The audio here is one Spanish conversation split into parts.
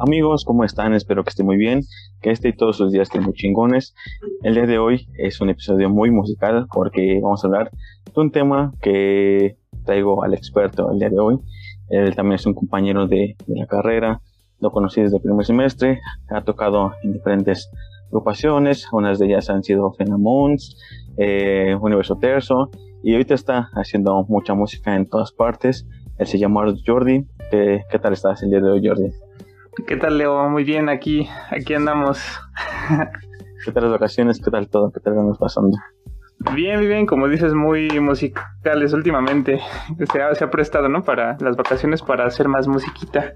Amigos, ¿cómo están? Espero que estén muy bien, que este y todos sus días estén muy chingones. El día de hoy es un episodio muy musical porque vamos a hablar de un tema que traigo al experto el día de hoy. Él también es un compañero de, la carrera, lo conocí desde el primer semestre, ha tocado en diferentes agrupaciones, unas de ellas han sido Fenamoons, eh, Universo Terzo, y ahorita está haciendo mucha música en todas partes. Él se llama Jordi. ¿Qué, ¿Qué tal estás el día de hoy, Jordi? ¿Qué tal, Leo? Muy bien, aquí, aquí andamos. ¿Qué tal las vacaciones? ¿Qué tal todo? ¿Qué tal estamos pasando? Bien, bien, como dices, muy musicales últimamente. Se ha, se ha prestado, ¿no? Para las vacaciones para hacer más musiquita.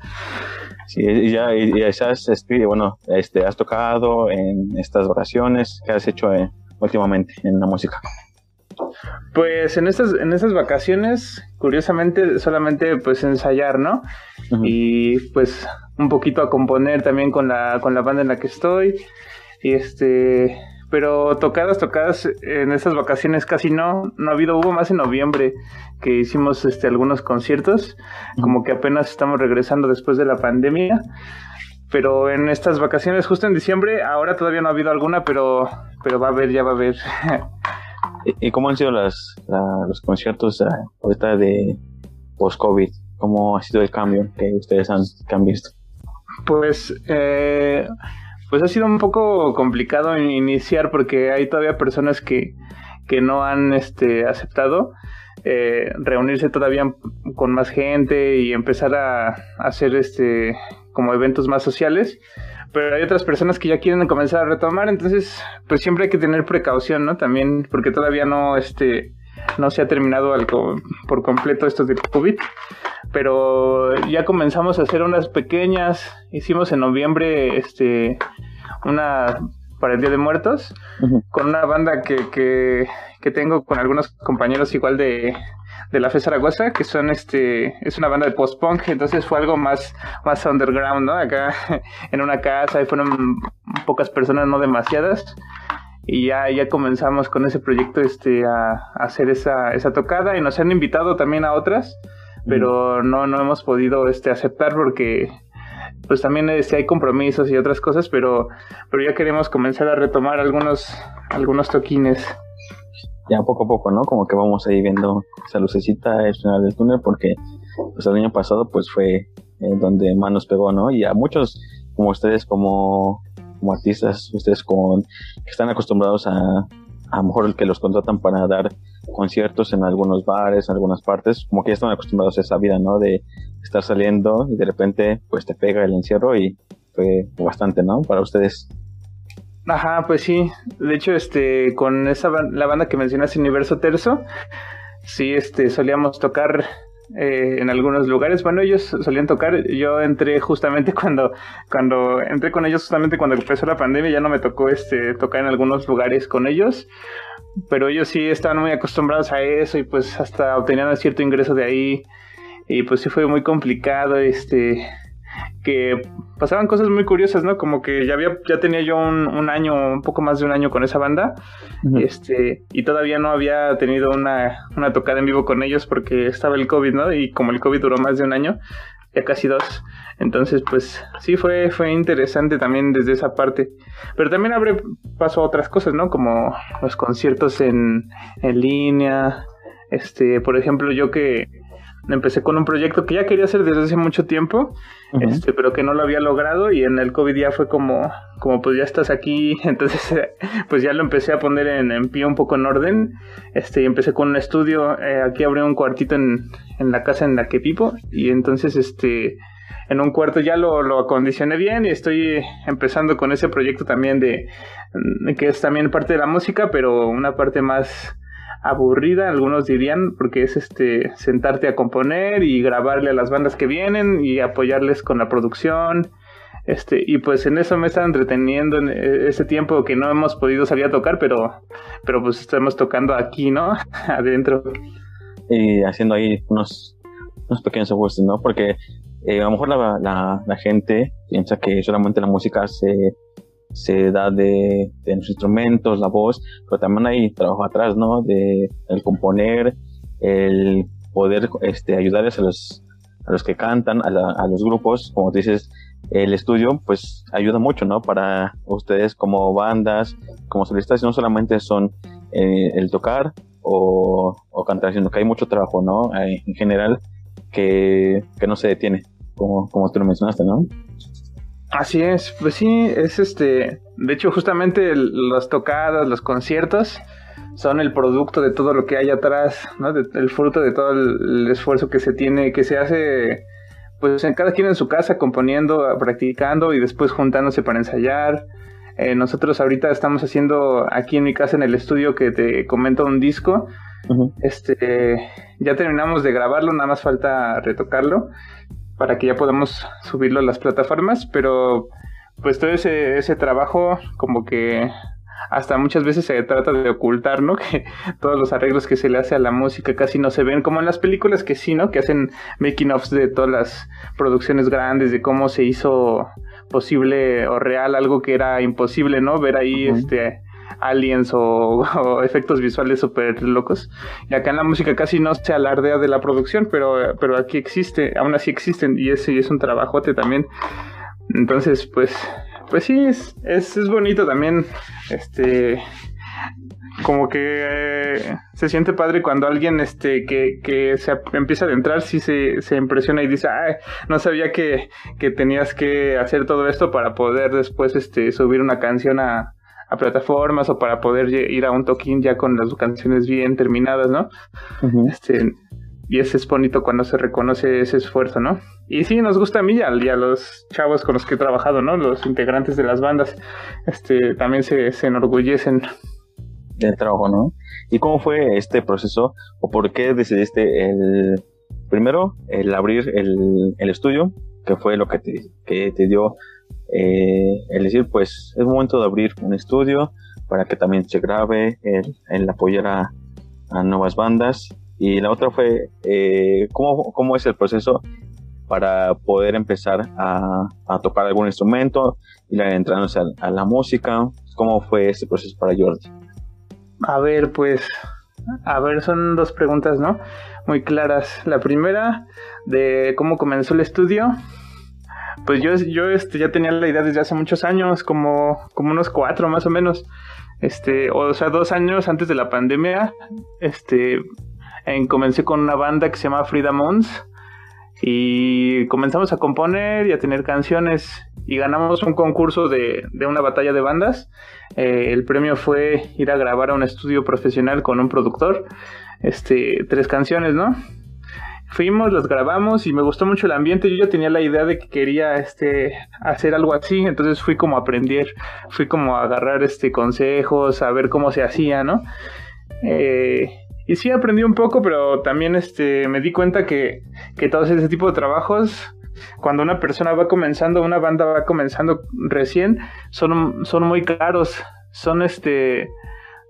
Sí, ya, ya, has, este, bueno, este, has tocado en estas vacaciones. ¿Qué has hecho eh, últimamente en la música? Pues en estas, en estas vacaciones, curiosamente, solamente pues ensayar, ¿no? Y pues un poquito a componer también con la, con la banda en la que estoy. Y este, pero tocadas, tocadas en estas vacaciones casi no, no ha habido, hubo más en noviembre que hicimos este algunos conciertos, como que apenas estamos regresando después de la pandemia. Pero en estas vacaciones, justo en diciembre, ahora todavía no ha habido alguna, pero, pero va a haber, ya va a haber. ¿Y cómo han sido las, los conciertos eh, ahorita de post-COVID? ¿Cómo ha sido el cambio que ustedes han, han visto? Pues, eh, pues ha sido un poco complicado iniciar porque hay todavía personas que, que no han este, aceptado eh, reunirse todavía con más gente y empezar a, hacer este como eventos más sociales pero hay otras personas que ya quieren comenzar a retomar, entonces pues siempre hay que tener precaución, ¿no? También porque todavía no este no se ha terminado algo por completo esto del COVID, pero ya comenzamos a hacer unas pequeñas, hicimos en noviembre este una para el Día de Muertos con una banda que, que, que tengo con algunos compañeros igual de, de la Fe Zaragoza, que son este, es una banda de post-punk, entonces fue algo más, más underground, ¿no? Acá en una casa y fueron pocas personas, no demasiadas. Y ya, ya comenzamos con ese proyecto este, a, hacer esa, esa tocada y nos han invitado también a otras, pero no, no hemos podido este, aceptar porque pues también este, hay compromisos y otras cosas, pero, pero ya queremos comenzar a retomar algunos, algunos toquines ya poco a poco, ¿no? Como que vamos ahí viendo esa lucecita al final del túnel porque pues el año pasado pues fue eh, donde más nos pegó, ¿no? Y a muchos como ustedes como, como artistas, ustedes con que están acostumbrados a a lo mejor el que los contratan para dar conciertos en algunos bares, en algunas partes, como que ya están acostumbrados a esa vida, ¿no? De estar saliendo y de repente pues te pega el encierro y fue bastante, ¿no? Para ustedes. Ajá, pues sí. De hecho, este, con esa la banda que mencionaste, Universo Terzo, sí, este, solíamos tocar eh, en algunos lugares. Bueno, ellos solían tocar. Yo entré justamente cuando, cuando entré con ellos justamente cuando empezó la pandemia. Ya no me tocó este tocar en algunos lugares con ellos, pero ellos sí estaban muy acostumbrados a eso y pues hasta obtenían cierto ingreso de ahí. Y pues sí fue muy complicado, este, que pasaban cosas muy curiosas, ¿no? Como que ya había, ya tenía yo un, año, un poco más de un año con esa banda, este, y todavía no había tenido una, una tocada en vivo con ellos porque estaba el COVID, ¿no? Y como el COVID duró más de un año, ya casi dos. Entonces, pues sí fue, fue interesante también desde esa parte. Pero también abre paso a otras cosas, ¿no? Como los conciertos en, en línea. Este, por ejemplo, yo que empecé con un proyecto que ya quería hacer desde hace mucho tiempo, este, pero que no lo había logrado y en el COVID ya fue como, como pues ya estás aquí, entonces pues ya lo empecé a poner en, pie un poco en orden, este, y empecé con un estudio, eh, aquí abrí un cuartito en, en la casa en la que vivo y entonces este, en un cuarto ya lo, lo acondicioné bien y estoy empezando con ese proyecto también de, que es también parte de la música, pero una parte más aburrida, algunos dirían, porque es este sentarte a componer y grabarle a las bandas que vienen y apoyarles con la producción. Este, y pues en eso me están entreteniendo en e, ese tiempo que no hemos podido salir a tocar, pero, pero pues estamos tocando aquí, ¿no? Adentro. Y haciendo ahí unos, unos pequeños ajustes, ¿no? Porque eh, a lo mejor la, la, la, gente piensa que solamente la música se se da de, de, los instrumentos, la voz, pero también hay trabajo atrás, ¿no? De el componer, el poder este, ayudarles a los, a los que cantan, a, los grupos, como dices, el estudio pues ayuda mucho, ¿no? Para ustedes como bandas, como solistas, no solamente son eh, el tocar o, cantar, sino que hay mucho trabajo, ¿no? en general que, que no se detiene, como, como tú lo mencionaste, ¿no? Así es, pues sí, es este, de hecho justamente las tocadas, los conciertos son el producto de todo lo que hay atrás, ¿no? el fruto de todo el, esfuerzo que se tiene, que se hace, pues en cada quien en su casa componiendo, practicando y después juntándose para ensayar. Eh, nosotros ahorita estamos haciendo aquí en mi casa en el estudio que te comento un disco. Este, ya terminamos de grabarlo, nada más falta retocarlo para que ya podamos subirlo a las plataformas, pero pues todo ese, ese trabajo como que hasta muchas veces se trata de ocultar, ¿no? Que todos los arreglos que se le hace a la música casi no se ven, como en las películas que sí, ¿no? Que hacen making offs de todas las producciones grandes, de cómo se hizo posible o real algo que era imposible, ¿no? Ver ahí este aliens o, efectos visuales súper locos. Y acá en la música casi no se alardea de la producción, pero, pero aquí existe, aún así existen y ese es un trabajote también. Entonces, pues, pues sí, es, es, es bonito también, este, como que eh, se siente padre cuando alguien este que, que se empieza a adentrar sí se, se impresiona y dice Ay, no sabía que, que, tenías que hacer todo esto para poder después este subir una canción a, a plataformas o para poder ir a un toquín ya con las canciones bien terminadas, ¿no? Este, y ese es bonito cuando se reconoce ese esfuerzo, ¿no? Y sí, nos gusta a mí y a, los chavos con los que he trabajado, ¿no? Los integrantes de las bandas, este, también se, se enorgullecen. Del trabajo, ¿no? ¿Y cómo fue este proceso o por qué decidiste el, primero, el abrir el, el estudio, que fue lo que te, que te dio eh, el decir, pues es momento de abrir un estudio para que también se grabe, el, apoyar a, nuevas bandas. Y la otra fue, eh, ¿cómo, es el proceso para poder empezar a, tocar algún instrumento, y entrándose a, a, la música? ¿Cómo fue ese proceso para Jordi? A ver, pues, a ver, son dos preguntas, ¿no? Muy claras. La primera, de cómo comenzó el estudio pues yo, yo este, ya tenía la idea desde hace muchos años, como, como unos cuatro más o menos. Este, o sea, dos años antes de la pandemia, este, en, comencé con una banda que se llama Frida Mons y comenzamos a componer y a tener canciones y ganamos un concurso de, de una batalla de bandas. Eh, el premio fue ir a grabar a un estudio profesional con un productor, este, tres canciones, ¿no? Fuimos, las grabamos y me gustó mucho el ambiente. Yo ya tenía la idea de que quería este hacer algo así, entonces fui como a aprender, fui como a agarrar este consejos, a ver cómo se hacía, ¿no? Eh, y sí aprendí un poco, pero también este me di cuenta que, que todo ese tipo de trabajos cuando una persona va comenzando, una banda va comenzando recién, son, son muy caros, son este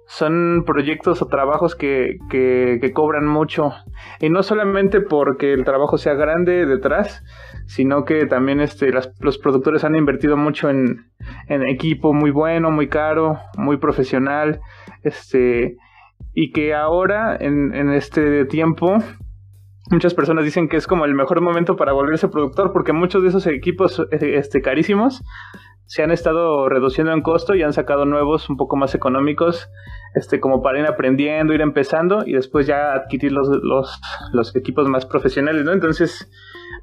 son proyectos o trabajos que, que, cobran mucho. Y no solamente porque el trabajo sea grande detrás, sino que también este, los productores han invertido mucho en, en, equipo muy bueno, muy caro, muy profesional. Este, y que ahora, en, en este tiempo, muchas personas dicen que es como el mejor momento para volverse productor porque muchos de esos equipos eh, este, carísimos se han estado reduciendo en costo y han sacado nuevos un poco más económicos, este, como para ir aprendiendo, ir empezando y después ya adquirir los, los, los equipos más profesionales, ¿no? Entonces,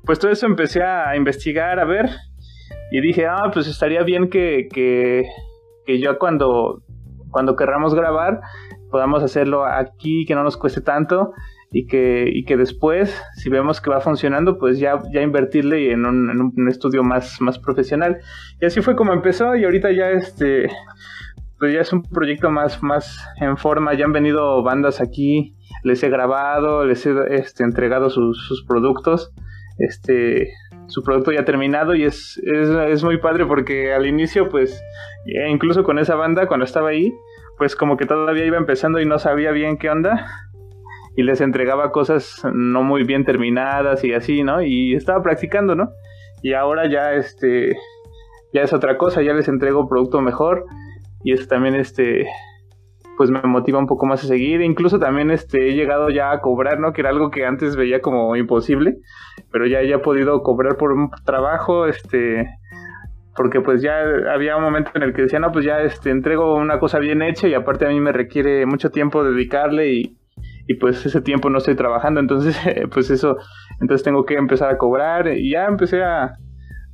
pues todo eso empecé a investigar, a ver, y dije, ah, pues estaría bien que, que, que ya cuando, cuando querramos grabar, podamos hacerlo aquí, que no nos cueste tanto y que, y que después, si vemos que va funcionando, pues ya, ya invertirle en un, en un estudio más, más profesional. Y así fue como empezó y ahorita ya este, pues ya es un proyecto más, más en forma, ya han venido bandas aquí, les he grabado, les he este, entregado sus, sus productos, este, su producto ya terminado y es, es, es, muy padre porque al inicio, pues, incluso con esa banda, cuando estaba ahí, pues como que todavía iba empezando y no sabía bien qué onda y les entregaba cosas no muy bien terminadas y así, ¿no? Y estaba practicando, ¿no? Y ahora ya este ya es otra cosa, ya les entrego producto mejor y eso también este pues me motiva un poco más a seguir, incluso también este he llegado ya a cobrar, ¿no? Que era algo que antes veía como imposible, pero ya he podido cobrar por un trabajo, este porque pues ya había un momento en el que decía, no, pues ya este, entrego una cosa bien hecha y aparte a mí me requiere mucho tiempo dedicarle y, y pues ese tiempo no estoy trabajando, entonces pues eso, entonces tengo que empezar a cobrar y ya empecé a,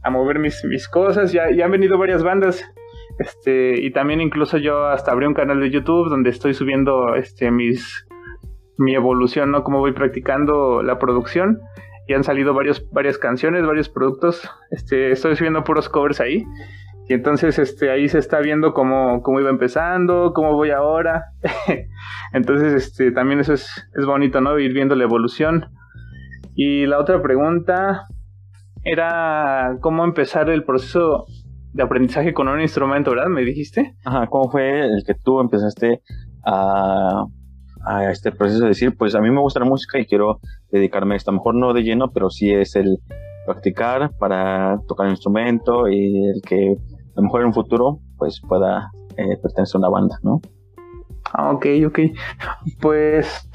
a mover mis, mis cosas, ya, ya han venido varias bandas este, y también incluso yo hasta abrí un canal de YouTube donde estoy subiendo este mis mi evolución, ¿no? Cómo voy practicando la producción. Y han salido varios, varias canciones, varios productos. Este, estoy subiendo puros covers ahí. Y entonces este, ahí se está viendo cómo, cómo iba empezando, cómo voy ahora. entonces este, también eso es, es bonito, ¿no? Ir viendo la evolución. Y la otra pregunta era cómo empezar el proceso de aprendizaje con un instrumento, ¿verdad? ¿Me dijiste? Ajá, ¿cómo fue el que tú empezaste a, este proceso de decir, pues a mí me gusta la música y quiero dedicarme a esto? A lo mejor no de lleno, pero sí es el practicar para tocar el instrumento y el que a lo mejor en un futuro pues pueda eh, pertenecer a una banda, ¿no? Ah, ok, ok. Pues,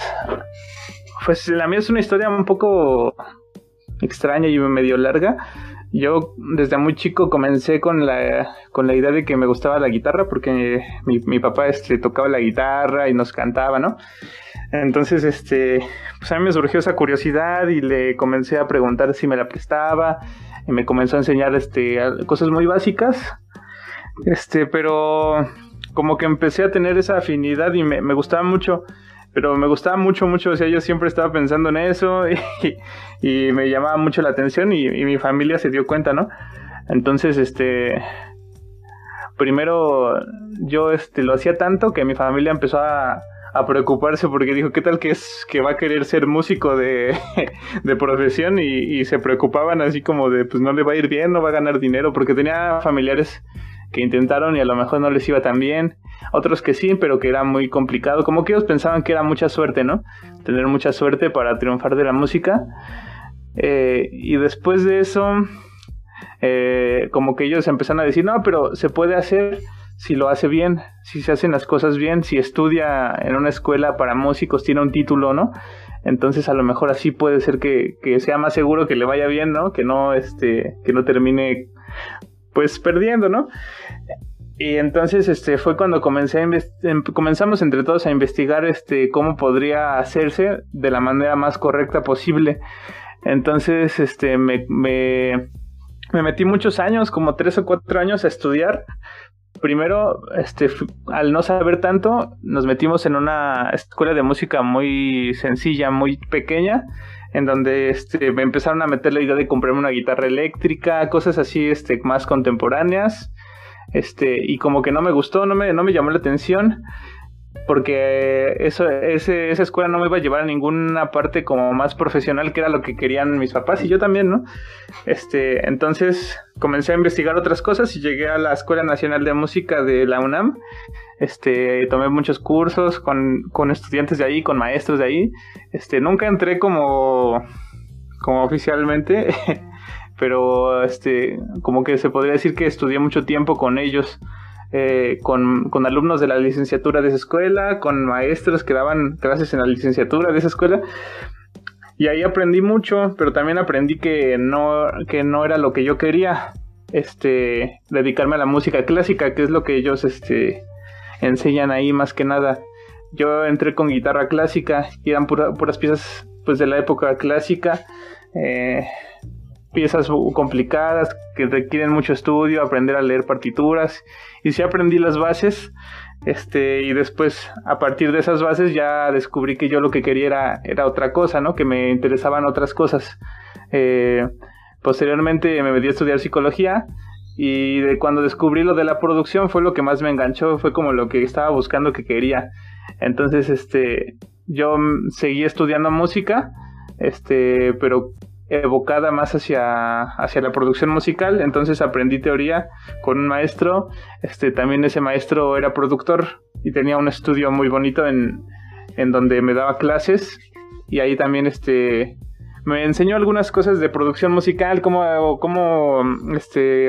pues la mía es una historia un poco extraña y medio larga. Yo desde muy chico comencé con la, con la idea de que me gustaba la guitarra porque mi, mi papá este, tocaba la guitarra y nos cantaba, ¿no? Entonces, este, pues a mí me surgió esa curiosidad y le comencé a preguntar si me la prestaba y me comenzó a enseñar este, cosas muy básicas, este, pero como que empecé a tener esa afinidad y me, gustaba mucho pero me gustaba mucho, mucho, o sea, yo siempre estaba pensando en eso y, me llamaba mucho la atención y, mi familia se dio cuenta, ¿no? Entonces, este, primero yo este, lo hacía tanto que mi familia empezó a, preocuparse porque dijo, ¿qué tal que es que va a querer ser músico de, de profesión? Y, y, se preocupaban así como de, pues no le va a ir bien, no va a ganar dinero, porque tenía familiares que intentaron y a lo mejor no les iba tan bien, otros que sí, pero que era muy complicado, como que ellos pensaban que era mucha suerte, ¿no? Tener mucha suerte para triunfar de la música. Eh, y después de eso, eh, como que ellos empezaron a decir, no, pero se puede hacer si lo hace bien, si se hacen las cosas bien, si estudia en una escuela para músicos, tiene un título, ¿no? Entonces a lo mejor así puede ser que, que sea más seguro que le vaya bien, ¿no? Que no, este, que no termine pues perdiendo, ¿no? Y entonces este fue cuando comencé a em, comenzamos entre todos a investigar este cómo podría hacerse de la manera más correcta posible. Entonces este me, me, me metí muchos años, como tres o cuatro años a estudiar. Primero, este, al no saber tanto, nos metimos en una escuela de música muy sencilla, muy pequeña, en donde este, me empezaron a meter la idea de comprarme una guitarra eléctrica, cosas así este, más contemporáneas. Este, y como que no me gustó, no me, no me llamó la atención porque esa escuela no me iba a llevar a ninguna parte como más profesional, que era lo que querían mis papás y yo también, ¿no? Este, entonces comencé a investigar otras cosas y llegué a la Escuela Nacional de Música de la UNAM. Este, tomé muchos cursos con, con estudiantes de ahí, con maestros de ahí. Este, nunca entré como, como oficialmente, pero este, como que se podría decir que estudié mucho tiempo con ellos. Eh, con, con, alumnos de la licenciatura de esa escuela, con maestros que daban clases en la licenciatura de esa escuela. Y ahí aprendí mucho, pero también aprendí que no, que no era lo que yo quería, este, dedicarme a la música clásica, que es lo que ellos, este, enseñan ahí más que nada. Yo entré con guitarra clásica y eran puras piezas, pues, de la época clásica. Eh, piezas complicadas que requieren mucho estudio, aprender a leer partituras y sí aprendí las bases este y después a partir de esas bases ya descubrí que yo lo que quería era, otra cosa, ¿no? Que me interesaban otras cosas. Eh, posteriormente me metí a estudiar psicología y de cuando descubrí lo de la producción fue lo que más me enganchó, fue como lo que estaba buscando que quería. Entonces, este, yo seguí estudiando música, este, pero evocada más hacia, hacia la producción musical, entonces aprendí teoría con un maestro, este también ese maestro era productor y tenía un estudio muy bonito en, en donde me daba clases. Y ahí también este me enseñó algunas cosas de producción musical, cómo, cómo este,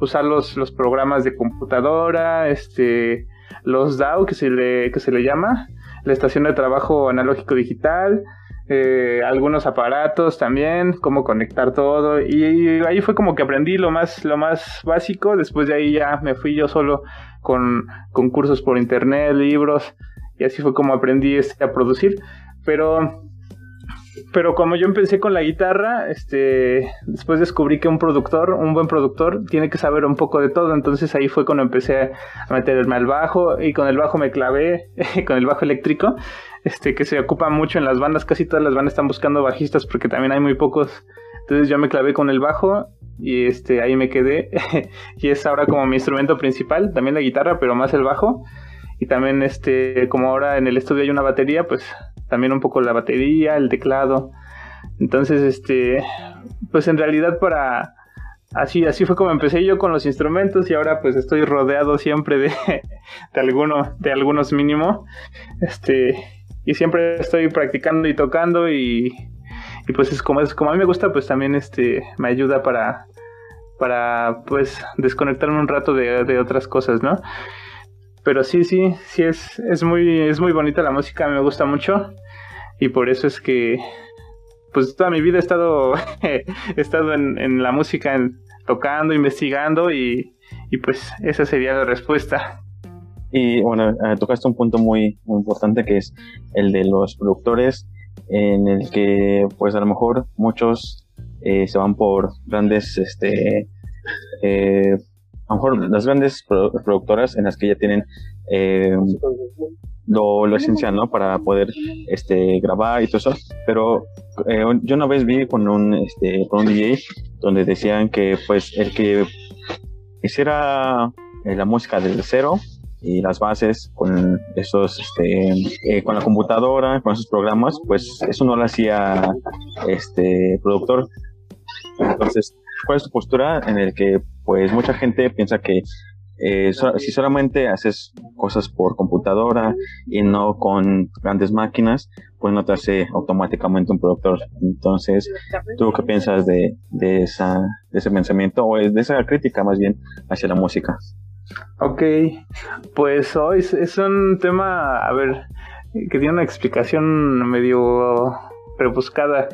usar los, los programas de computadora, este, los DAO que se le, que se le llama, la estación de trabajo analógico digital, eh, algunos aparatos también, cómo conectar todo y, ahí fue como que aprendí lo más, lo más básico, después de ahí ya me fui yo solo con, con cursos por internet, libros y así fue como aprendí este, a producir, pero pero como yo empecé con la guitarra, este, después descubrí que un productor, un buen productor, tiene que saber un poco de todo. Entonces ahí fue cuando empecé a meterme al bajo y con el bajo me clavé, con el bajo eléctrico, este, que se ocupa mucho en las bandas. Casi todas las bandas están buscando bajistas porque también hay muy pocos. Entonces yo me clavé con el bajo y este, ahí me quedé. y es ahora como mi instrumento principal, también la guitarra, pero más el bajo. Y también este, como ahora en el estudio hay una batería, pues también un poco la batería, el teclado. Entonces, este, pues en realidad para así así fue como empecé yo con los instrumentos y ahora pues estoy rodeado siempre de, de alguno de algunos mínimo. Este, y siempre estoy practicando y tocando y, y pues es como es como a mí me gusta, pues también este me ayuda para para pues desconectarme un rato de, otras cosas, ¿no? Pero sí, sí, sí es, es muy, es muy bonita la música, me gusta mucho. Y por eso es que pues toda mi vida he estado, he estado en, la música, tocando, investigando y, pues esa sería la respuesta. Y bueno, eh, tocaste un punto muy, muy, importante que es el de los productores, en el que pues a lo mejor muchos eh, se van por grandes este, eh, a lo mejor las grandes productoras en las que ya tienen lo, lo, esencial, ¿no? Para poder este, grabar y todo eso. Pero yo una vez vi con un, este, con un DJ donde decían que pues el que hiciera la música desde cero y las bases con esos este, con la computadora con esos programas pues eso no lo hacía este productor entonces cuál es tu postura en el que pues mucha gente piensa que eh, si solamente haces cosas por computadora y no con grandes máquinas, pues no te hace automáticamente un productor. Entonces, ¿tú qué piensas de, de, esa, de ese pensamiento o de esa crítica más bien hacia la música? Ok, pues hoy es un tema, a ver, que tiene una explicación medio rebuscada.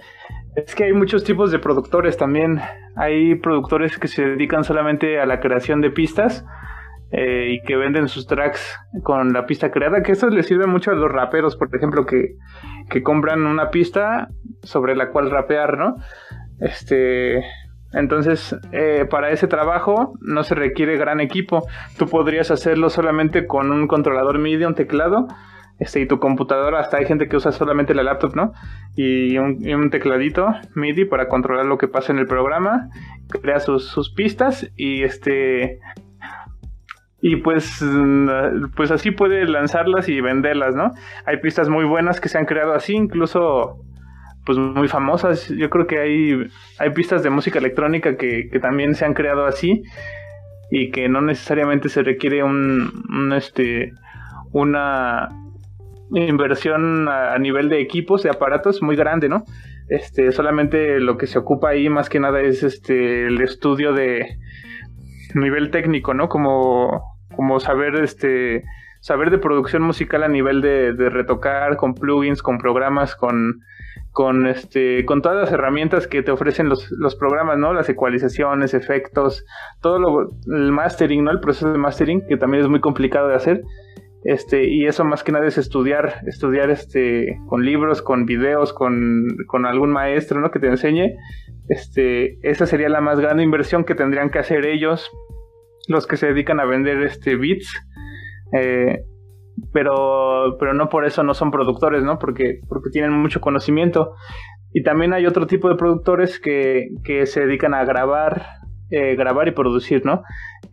Es que hay muchos tipos de productores también. Hay productores que se dedican solamente a la creación de pistas eh, y que venden sus tracks con la pista creada, que eso les sirve mucho a los raperos, por ejemplo, que, que compran una pista sobre la cual rapear, ¿no? Este, entonces, eh, para ese trabajo no se requiere gran equipo. Tú podrías hacerlo solamente con un controlador MIDI, un teclado, este, y tu computadora, hasta hay gente que usa solamente la laptop, ¿no? Y un, tecladito MIDI para controlar lo que pasa en el programa, crea sus, pistas y este y pues, pues así puede lanzarlas y venderlas, ¿no? Hay pistas muy buenas que se han creado así, incluso pues muy famosas. Yo creo que hay, hay pistas de música electrónica que, que también se han creado así y que no necesariamente se requiere un, este una inversión a, nivel de equipos, de aparatos muy grande, ¿no? Este, solamente lo que se ocupa ahí más que nada es este el estudio de nivel técnico, ¿no? Como, como saber este saber de producción musical a nivel de retocar con plugins, con programas, con con este con todas las herramientas que te ofrecen los, los programas, ¿no? Las ecualizaciones, efectos, todo lo el mastering, ¿no? El proceso de mastering que también es muy complicado de hacer este, y eso más que nada es estudiar, estudiar este, con libros, con videos, con, con algún maestro, ¿no? Que te enseñe. Este, esa sería la más grande inversión que tendrían que hacer ellos, los que se dedican a vender este beats. Eh, pero, pero no por eso no son productores, ¿no? Porque, porque tienen mucho conocimiento. Y también hay otro tipo de productores que, que se dedican a grabar, eh, grabar y producir, ¿no?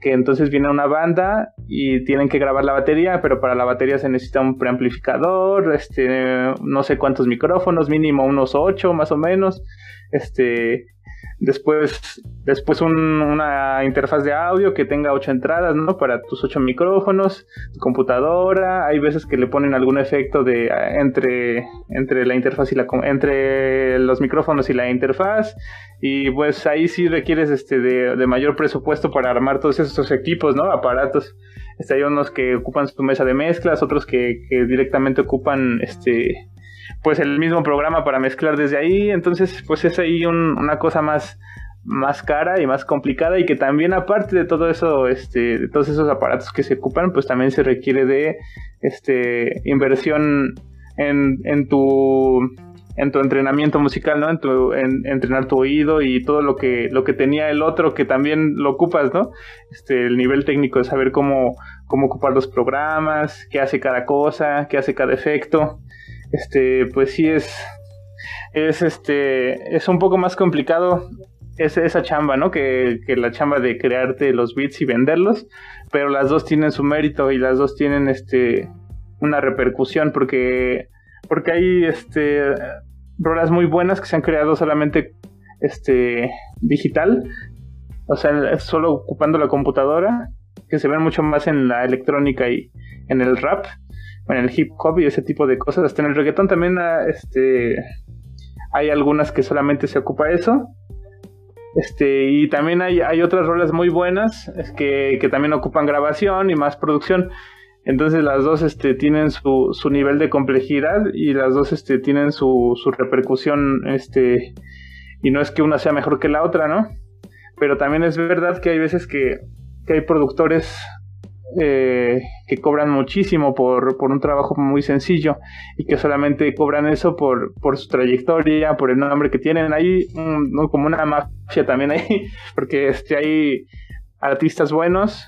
Que entonces viene una banda y tienen que grabar la batería, pero para la batería se necesita un preamplificador, este, no sé cuántos micrófonos, mínimo unos ocho más o menos, este, Después, después una interfaz de audio que tenga ocho entradas, ¿no? Para tus ocho micrófonos, tu computadora. Hay veces que le ponen algún efecto de entre, entre la interfaz y la entre los micrófonos y la interfaz. Y pues ahí sí requieres este de, de mayor presupuesto para armar todos esos equipos, ¿no? Aparatos. Este, hay unos que ocupan su mesa de mezclas, otros que, que directamente ocupan este pues el mismo programa para mezclar desde ahí, entonces pues es ahí una cosa más más cara y más complicada y que también aparte de todo eso, este, de todos esos aparatos que se ocupan, pues también se requiere de este inversión en, en tu en tu entrenamiento musical, ¿no? En, tu, en, entrenar tu oído y todo lo que, lo que tenía el otro que también lo ocupas, ¿no? Este, el nivel técnico de saber cómo, cómo ocupar los programas, qué hace cada cosa, qué hace cada efecto. Este, pues sí es, es este, es un poco más complicado esa, esa chamba, ¿no? Que, que la chamba de crearte los beats y venderlos, pero las dos tienen su mérito y las dos tienen este, una repercusión porque porque hay este rolas muy buenas que se han creado solamente este digital, o sea, solo ocupando la computadora, que se ven mucho más en la electrónica y en el rap, en el hip hop y ese tipo de cosas. Hasta en el reggaetón también ah, este, hay algunas que solamente se ocupa eso. Este, y también hay, hay otras rolas muy buenas que, que también ocupan grabación y más producción. Entonces las dos este, tienen su, su nivel de complejidad y las dos este, tienen su, su repercusión, este, y no es que una sea mejor que la otra, ¿no? Pero también es verdad que hay veces que, que hay productores eh, que cobran muchísimo por, por, un trabajo muy sencillo y que solamente cobran eso por, por su trayectoria, por el nombre que tienen. Hay como una mafia también ahí, porque este, hay artistas buenos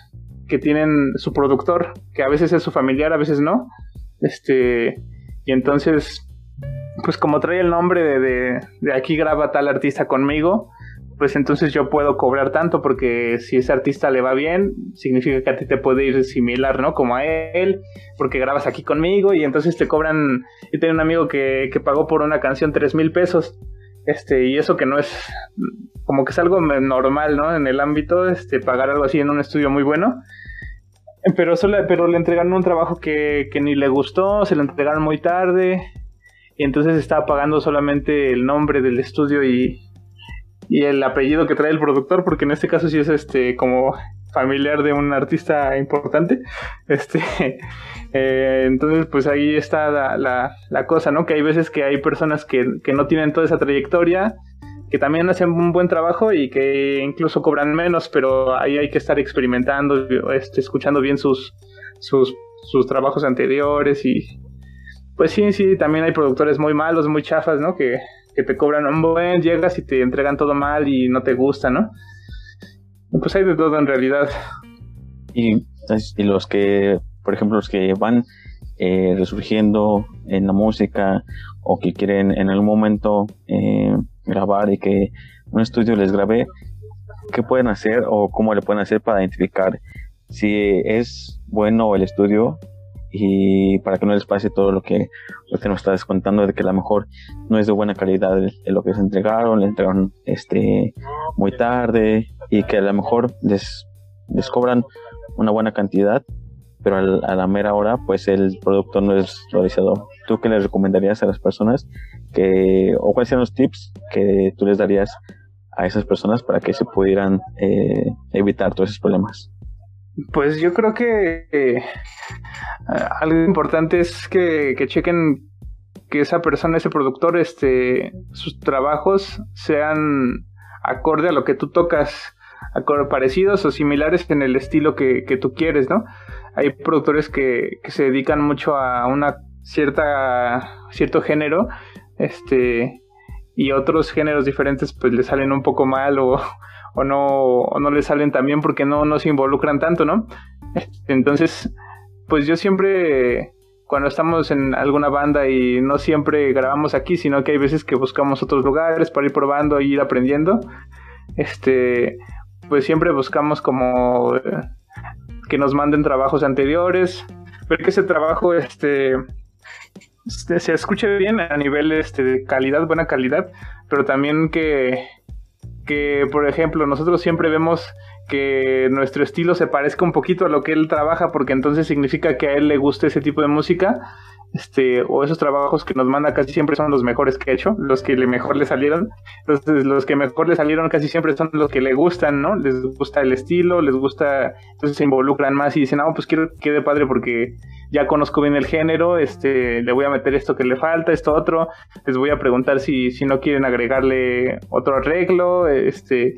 que tienen su productor, que a veces es su familiar, a veces no. Este, y entonces, pues como trae el nombre de, de, aquí graba tal artista conmigo, pues entonces yo puedo cobrar tanto porque si ese artista le va bien, significa que a ti te puede ir similar, ¿no? Como a él, porque grabas aquí conmigo y entonces te cobran, yo tengo un amigo que, que pagó por una canción tres mil pesos, este, y eso que no es, como que es algo normal, ¿no? En el ámbito, este, pagar algo así en un estudio muy bueno. Pero, solo, pero le entregaron un trabajo que, que ni le gustó, se lo entregaron muy tarde, y entonces estaba pagando solamente el nombre del estudio y, y el apellido que trae el productor, porque en este caso sí es este como familiar de un artista importante. Este, eh, entonces, pues ahí está la, la, la, cosa, ¿no? Que hay veces que hay personas que, que no tienen toda esa trayectoria que también hacen un buen trabajo y que incluso cobran menos, pero ahí hay que estar experimentando, este, escuchando bien sus, sus, sus trabajos anteriores y pues sí, sí, también hay productores muy malos, muy chafas, ¿no? Que, que te cobran un buen, llegas y te entregan todo mal y no te gusta, ¿no? Pues hay de todo en realidad. Y, los que, por ejemplo, los que van eh, resurgiendo en la música o que quieren en algún momento eh, grabar y que un estudio les grabe, ¿qué pueden hacer o cómo le pueden hacer para identificar si es bueno el estudio y para que no les pase todo lo que usted nos está descontando de que a lo mejor no es de buena calidad lo que se entregaron, le entregaron este muy tarde y que a lo mejor les, les cobran una buena cantidad pero a la mera hora pues el producto no es realizado. ¿Tú qué les recomendarías a las personas que, o cuáles serían los tips que tú les darías a esas personas para que se pudieran eh, evitar todos esos problemas? Pues yo creo que eh, algo importante es que, que, chequen que esa persona, ese productor, este, sus trabajos sean acorde a lo que tú tocas, parecidos o similares en el estilo que, que tú quieres, ¿no? hay productores que, que se dedican mucho a una cierta cierto género este y otros géneros diferentes pues le salen un poco mal o, o no o no le salen tan bien porque no, no se involucran tanto no entonces pues yo siempre cuando estamos en alguna banda y no siempre grabamos aquí sino que hay veces que buscamos otros lugares para ir probando e ir aprendiendo este pues siempre buscamos como que nos manden trabajos anteriores, ver que ese trabajo este, este, se escuche bien a nivel este, de calidad, buena calidad, pero también que, que, por ejemplo, nosotros siempre vemos que nuestro estilo se parezca un poquito a lo que él trabaja, porque entonces significa que a él le gusta ese tipo de música este, o esos trabajos que nos manda casi siempre son los mejores que he hecho, los que le mejor le salieron. Entonces, los que mejor le salieron casi siempre son los que le gustan, ¿no? Les gusta el estilo, les gusta, entonces se involucran más y dicen, ah, pues quiero que quede padre porque ya conozco bien el género, este, le voy a meter esto que le falta, esto otro, les voy a preguntar si, si no quieren agregarle otro arreglo, este,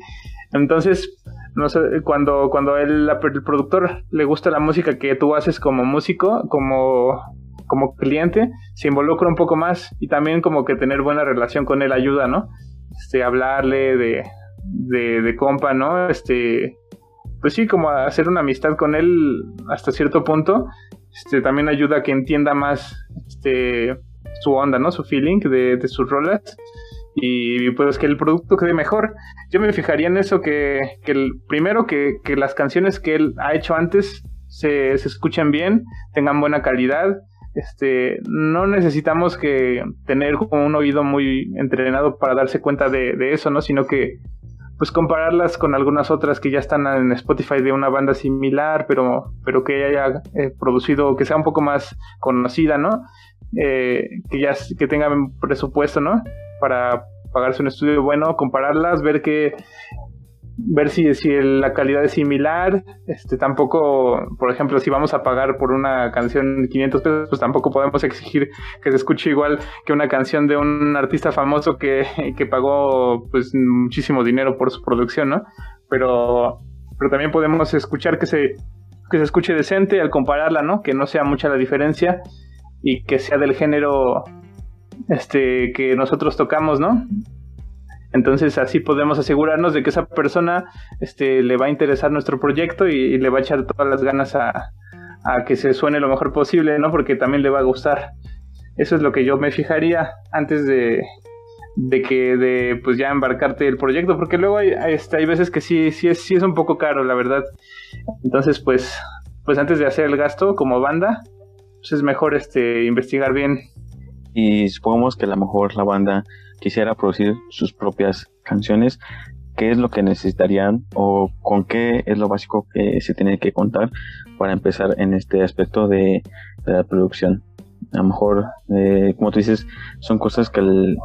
entonces, no sé, cuando, cuando el, el productor le gusta la música que tú haces como músico, como como cliente se involucra un poco más y también como que tener buena relación con él ayuda, ¿no? Este, hablarle de, de, de compa, ¿no? Este, pues sí, como hacer una amistad con él hasta cierto punto, este, también ayuda a que entienda más este, su onda, ¿no? Su feeling de, de sus rolas y pues que el producto quede mejor. Yo me fijaría en eso, que, que el, primero que, que, las canciones que él ha hecho antes se, se escuchen bien, tengan buena calidad, este, no necesitamos que tener como un oído muy entrenado para darse cuenta de, eso, ¿no? Sino que pues compararlas con algunas otras que ya están en Spotify de una banda similar, pero, pero que haya eh, producido, que sea un poco más conocida, ¿no? Eh, que ya que tenga presupuesto, ¿no? Para pagarse un estudio bueno, compararlas, ver que ver si, si la calidad es similar. Este, tampoco, por ejemplo, si vamos a pagar por una canción 500 pesos, pues tampoco podemos exigir que se escuche igual que una canción de un artista famoso que, que pagó pues muchísimo dinero por su producción, ¿no? Pero, pero también podemos escuchar que se, que se escuche decente al compararla, ¿no? Que no sea mucha la diferencia y que sea del género este que nosotros tocamos, ¿no? Entonces así podemos asegurarnos de que esa persona este, le va a interesar nuestro proyecto y, le va a echar todas las ganas a, que se suene lo mejor posible, ¿no? Porque también le va a gustar. Eso es lo que yo me fijaría antes de, de que de pues ya embarcarte el proyecto, porque luego hay, este, hay veces que sí, sí es, sí es un poco caro, la verdad. Entonces, pues, pues antes de hacer el gasto como banda, pues es mejor este investigar bien. Y supongamos que a lo mejor la banda quisiera producir sus propias canciones, ¿qué es lo que necesitarían o con qué es lo básico que se tiene que contar para empezar en este aspecto de, la producción? A lo mejor, eh, como tú dices, son cosas que, el,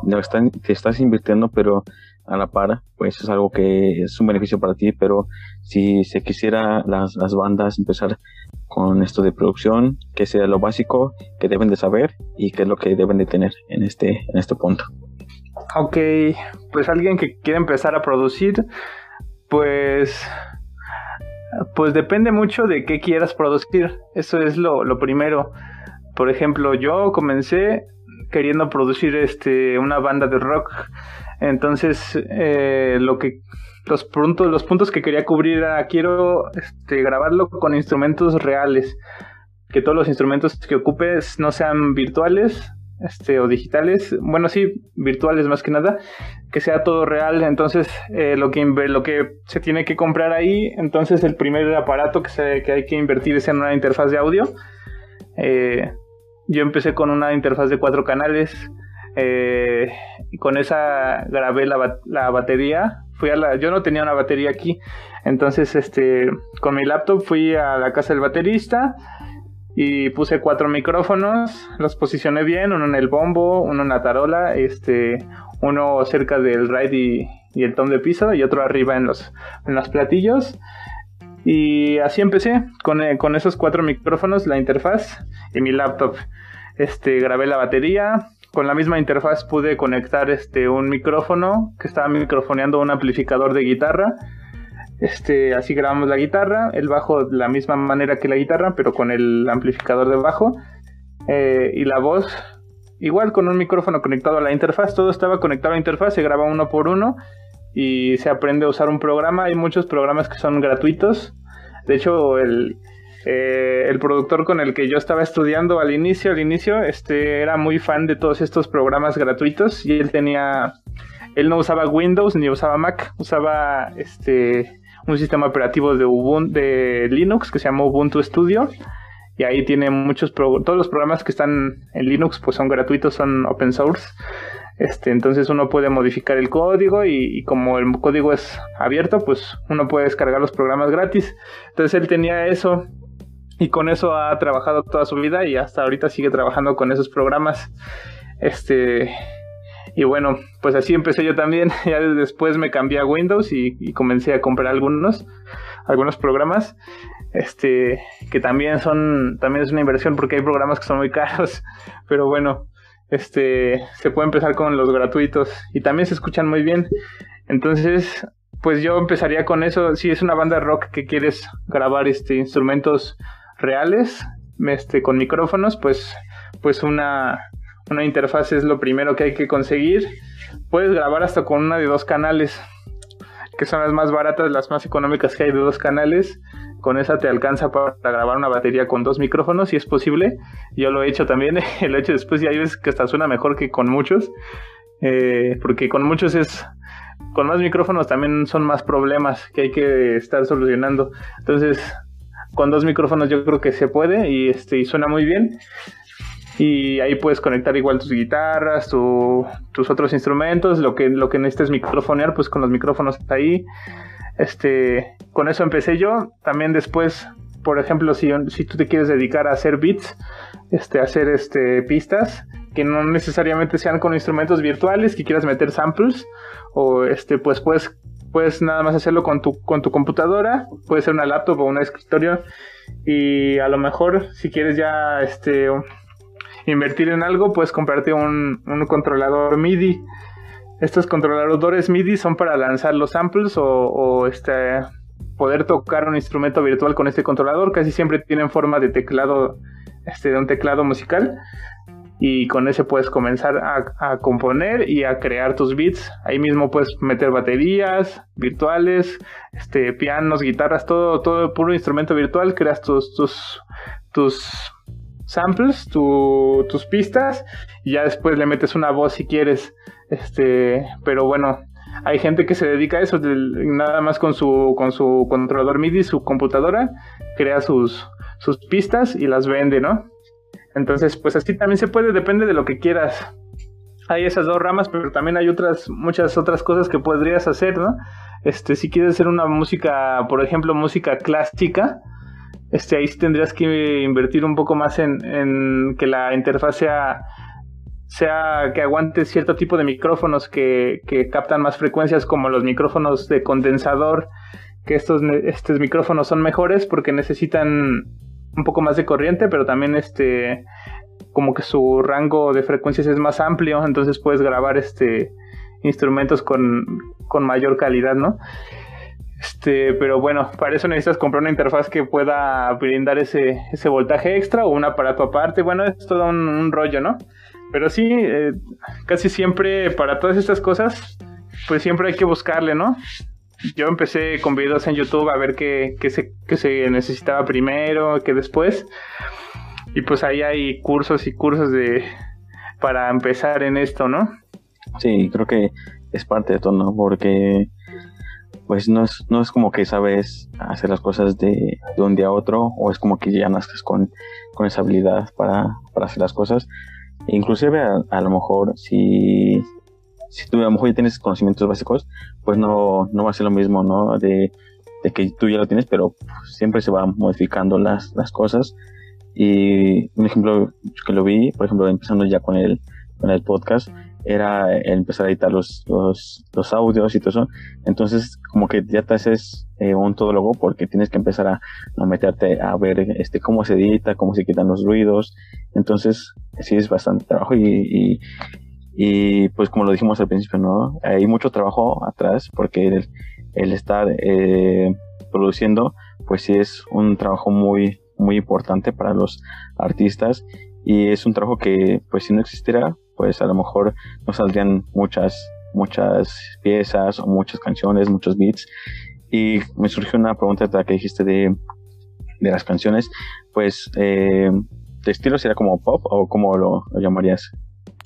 que estás invirtiendo, pero a la par, pues es algo que es un beneficio para ti, pero si se quisiera las, las bandas empezar con esto de producción, que sea lo básico que deben de saber y qué es lo que deben de tener en este, en este punto. Ok, pues alguien que quiere empezar a producir, pues pues depende mucho de qué quieras producir. Eso es lo, lo primero. Por ejemplo, yo comencé queriendo producir este una banda de rock. Entonces, eh, lo que los puntos, los puntos que quería cubrir era quiero este, grabarlo con instrumentos reales. Que todos los instrumentos que ocupes no sean virtuales, este, o digitales, bueno, sí, virtuales más que nada, que sea todo real. Entonces, eh, lo, que lo que se tiene que comprar ahí, entonces el primer aparato que, se, que hay que invertir es en una interfaz de audio. Eh, yo empecé con una interfaz de cuatro canales. Eh, con esa grabé la, la, batería. Fui a la, yo no tenía una batería aquí, entonces este, con mi laptop fui a la casa del baterista y puse cuatro micrófonos, los posicioné bien, uno en el bombo, uno en la tarola, este, uno cerca del ride y, el tom de piso y otro arriba en los, en los platillos. Y así empecé con, eh, con, esos cuatro micrófonos, la interfaz y mi laptop. Este, grabé la batería. Con la misma interfaz pude conectar este, un micrófono que estaba microfoneando un amplificador de guitarra este, así grabamos la guitarra, el bajo de la misma manera que la guitarra, pero con el amplificador de bajo. Eh, y la voz, igual con un micrófono conectado a la interfaz, todo estaba conectado a la interfaz, se graba uno por uno y se aprende a usar un programa. Hay muchos programas que son gratuitos. De hecho, el, eh, el productor con el que yo estaba estudiando al inicio, al inicio, este, era muy fan de todos estos programas gratuitos y él tenía, él no usaba Windows ni usaba Mac, usaba este un sistema operativo de, Ubuntu, de Linux que se llama Ubuntu Studio. Y ahí tiene muchos, todos los programas que están en Linux pues son gratuitos, son open source. Este, entonces uno puede modificar el código y, como el código es abierto, pues uno puede descargar los programas gratis. Entonces él tenía eso y con eso ha trabajado toda su vida y hasta ahorita sigue trabajando con esos programas. Este, y bueno, pues así empecé yo también. Ya después me cambié a Windows y, comencé a comprar algunos, algunos programas. Este, que también son, también es una inversión porque hay programas que son muy caros. Pero bueno, este, se puede empezar con los gratuitos y también se escuchan muy bien. Entonces, pues yo empezaría con eso. Si es una banda rock que quieres grabar este instrumentos reales, este, con micrófonos, pues, pues una, una interfaz es lo primero que hay que conseguir. Puedes grabar hasta con una de dos canales, que son las más baratas, las más económicas que hay de dos canales. Con esa te alcanza para grabar una batería con dos micrófonos, si es posible. Yo lo he hecho también, lo he hecho después y hay veces que hasta suena mejor que con muchos. Eh, porque con muchos es con más micrófonos también son más problemas que hay que estar solucionando. Entonces, con dos micrófonos yo creo que se puede y este y suena muy bien. Y ahí puedes conectar igual tus guitarras, tus otros instrumentos, lo que, lo que necesites microfonear, pues con los micrófonos ahí. Este, con eso empecé yo. También después, por ejemplo, si, si tú te quieres dedicar a hacer beats, este, hacer este, pistas, que no necesariamente sean con instrumentos virtuales, que quieras meter samples, o este, pues puedes puedes nada más hacerlo con tu, con tu computadora, puede ser una laptop o un escritorio y a lo mejor si quieres ya este invertir en algo, puedes comprarte un, controlador MIDI. Estos controladores MIDI son para lanzar los samples o, este, poder tocar un instrumento virtual con este controlador. Casi siempre tienen forma de teclado, este, de un teclado musical y con ese puedes comenzar a, componer y a crear tus beats. Ahí mismo puedes meter baterías virtuales, este, pianos, guitarras, todo, todo puro instrumento virtual. Creas tus, tus, tus samples, tus pistas y ya después le metes una voz si quieres. Este, pero bueno, hay gente que se dedica a eso, nada más con su, con su controlador MIDI, su computadora, crea sus, sus pistas y las vende, ¿no? Entonces, pues así también se puede, depende de lo que quieras. Hay esas dos ramas, pero también hay otras, muchas otras cosas que podrías hacer, ¿no? Este, si quieres hacer una música, por ejemplo, música clásica, este, ahí tendrías que invertir un poco más en, que la interfaz sea, sea, que aguante cierto tipo de micrófonos que, que captan más frecuencias, como los micrófonos de condensador, que estos, estos micrófonos son mejores porque necesitan un poco más de corriente, pero también este como que su rango de frecuencias es más amplio, entonces puedes grabar este instrumentos con, con mayor calidad, ¿no? Este, pero bueno, para eso necesitas comprar una interfaz que pueda brindar ese, ese voltaje extra o un aparato aparte. Bueno, es todo un, rollo, ¿no? Pero sí, eh, casi siempre para todas estas cosas, pues siempre hay que buscarle, ¿no? Yo empecé con videos en YouTube a ver qué, se, se necesitaba primero, qué después. Y pues ahí hay cursos y cursos de para empezar en esto, ¿no? Sí, creo que es parte de todo, ¿no? Porque pues no es, no es como que sabes hacer las cosas de, de un día a otro o es como que ya naces con, con esa habilidad para, para hacer las cosas. Inclusive a lo mejor si si tú a lo mejor ya tienes conocimientos básicos, pues no, no va a ser lo mismo, ¿no? De, que tú ya lo tienes, pero siempre se van modificando las, las cosas. Y un ejemplo que lo vi, por ejemplo, empezando ya con el, con el podcast, era empezar a editar los, los, los, audios y todo eso. Entonces, como que ya te haces eh, un todólogo porque tienes que empezar a, a, meterte a ver este cómo se edita, cómo se quitan los ruidos. Entonces, sí es bastante trabajo y, y pues como lo dijimos al principio, ¿no? Hay mucho trabajo atrás porque el, el estar eh, produciendo, pues sí es un trabajo muy, muy importante para los artistas y es un trabajo que pues si no existiera, pues a lo mejor no saldrían muchas, muchas piezas o muchas canciones, muchos beats. Y me surgió una pregunta que dijiste de, de las canciones, pues eh, ¿tu estilo sería como pop o cómo lo llamarías?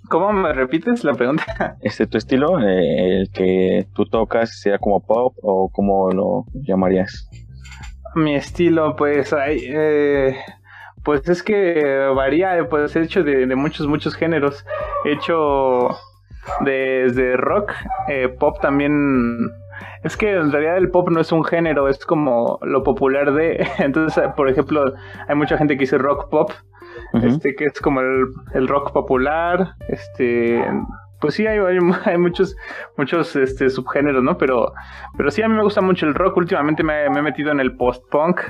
¿Cómo me repites la pregunta? Este, tu estilo, eh, el que tú tocas, sea como pop o cómo lo llamarías? Mi estilo, pues, hay, eh, pues es que varía, pues he hecho de, muchos, muchos géneros. He hecho desde rock, eh, pop también Es que en realidad el pop no es un género, es como lo popular de. Entonces, por ejemplo, hay mucha gente que dice rock pop, este, que es como el, rock popular, este. Pues sí, hay, hay, muchos, muchos este, subgéneros, ¿no? Pero, pero sí, a mí me gusta mucho el rock. Últimamente me, he metido en el post-punk,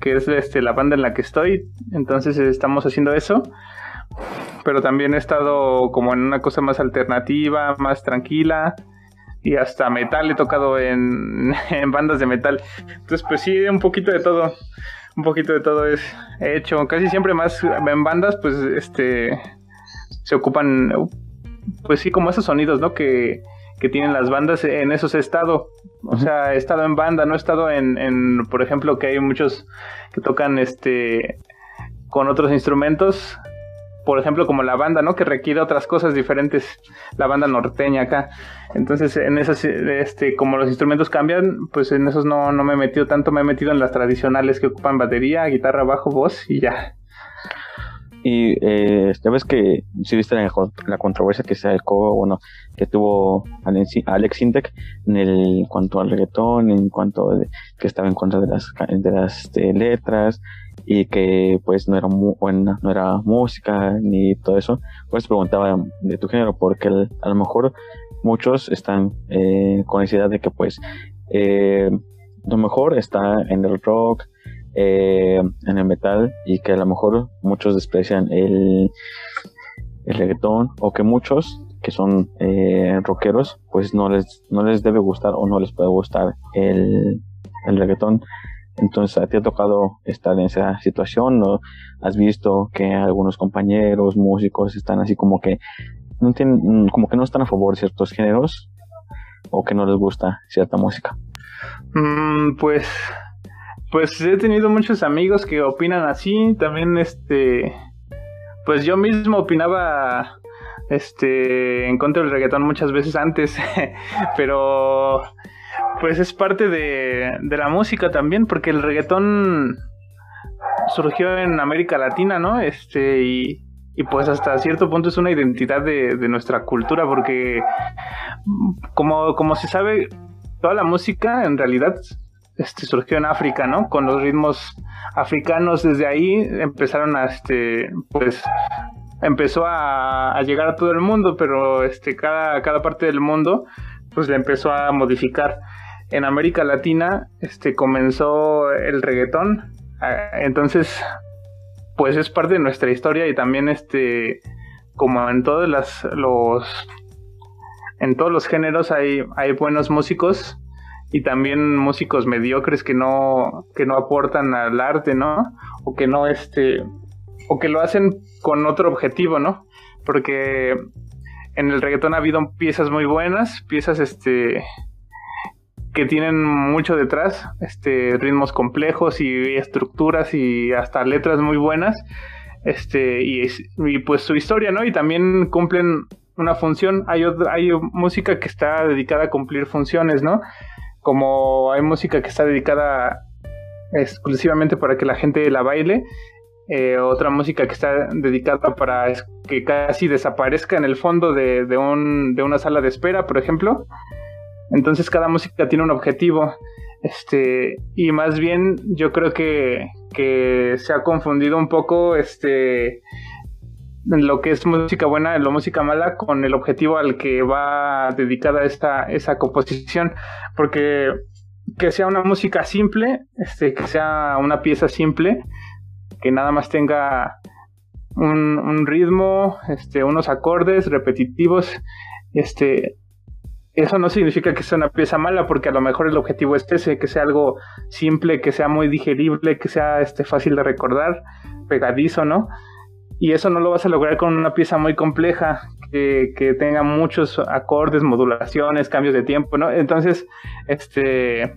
que es este, la banda en la que estoy. Entonces estamos haciendo eso pero también he estado como en una cosa más alternativa, más tranquila y hasta metal he tocado en, bandas de metal. Entonces, pues sí, un poquito de todo. Un poquito de todo es hecho. Casi siempre más en bandas, pues este se ocupan, pues sí, como esos sonidos, ¿no? Que, que tienen las bandas, en esos estado. O sea, he estado en banda, no he estado en, en, por ejemplo, que hay muchos que tocan este con otros instrumentos por ejemplo, como la banda, ¿no? Que requiere otras cosas diferentes, la banda norteña acá. Entonces, en esas, este, como los instrumentos cambian, pues en esos no, no me he metido tanto, me he metido en las tradicionales que ocupan batería, guitarra, bajo, voz y ya. Y eh, ya ves que si viste la, controversia que se acercó, bueno, que tuvo Alex Intec en, el, cuanto al reggaetón, en cuanto a que estaba en contra de las, de las letras, y que pues no era muy buena, no era música ni todo eso, pues preguntaba de tu género porque a lo mejor muchos están eh, con la idea de que pues eh, lo mejor está en el rock, eh, en el metal y que a lo mejor muchos desprecian el, el reggaetón o que muchos que son rockeros pues no les, no les debe gustar o no les puede gustar el, el reggaetón entonces, ¿a ti ha tocado estar en esa situación? ¿O has visto que algunos compañeros, músicos, están así como que no tienen, como que no están a favor de ciertos géneros o que no les gusta cierta música? Mm, pues, pues he tenido muchos amigos que opinan así. También, este, pues yo mismo opinaba, este, en contra del reggaetón muchas veces antes, pero pues es parte de, la música también, porque el reggaetón surgió en América Latina, ¿no? Este, y, pues hasta cierto punto es una identidad de, nuestra cultura, porque como, como se sabe, toda la música en realidad este, surgió en África, ¿no? Con los ritmos africanos, desde ahí empezaron a, este, pues, empezó a llegar a todo el mundo, pero este, cada, cada parte del mundo, pues, le empezó a modificar en América Latina este, comenzó el reggaetón. Ah, entonces, pues es parte de nuestra historia y también este, como en todos los, en todos los géneros hay, hay buenos músicos y también músicos mediocres que no, que no aportan al arte, ¿no? O que no, este, o que lo hacen con otro objetivo, ¿no? Porque en el reggaetón ha habido piezas muy buenas, piezas, este, que tienen mucho detrás, este, ritmos complejos y estructuras y hasta letras muy buenas, este, y, pues su historia, ¿no? Y también cumplen una función, hay, hay música que está dedicada a cumplir funciones, ¿no? Como hay música que está dedicada exclusivamente para que la gente la baile, eh, otra música que está dedicada para que casi desaparezca en el fondo de, de, un, de una sala de espera, por ejemplo. Entonces cada música tiene un objetivo. Este, y más bien yo creo que, que se ha confundido un poco este lo que es música buena, lo música mala, con el objetivo al que va dedicada esta, esa composición. Porque que sea una música simple, este, que sea una pieza simple, que nada más tenga un, ritmo, este, unos acordes repetitivos, este, eso no significa que sea una pieza mala, porque a lo mejor el objetivo es ese, que sea algo simple, que sea muy digerible, que sea este, fácil de recordar, pegadizo, ¿no? Y eso no lo vas a lograr con una pieza muy compleja, que, que tenga muchos acordes, modulaciones, cambios de tiempo, ¿no? Entonces, este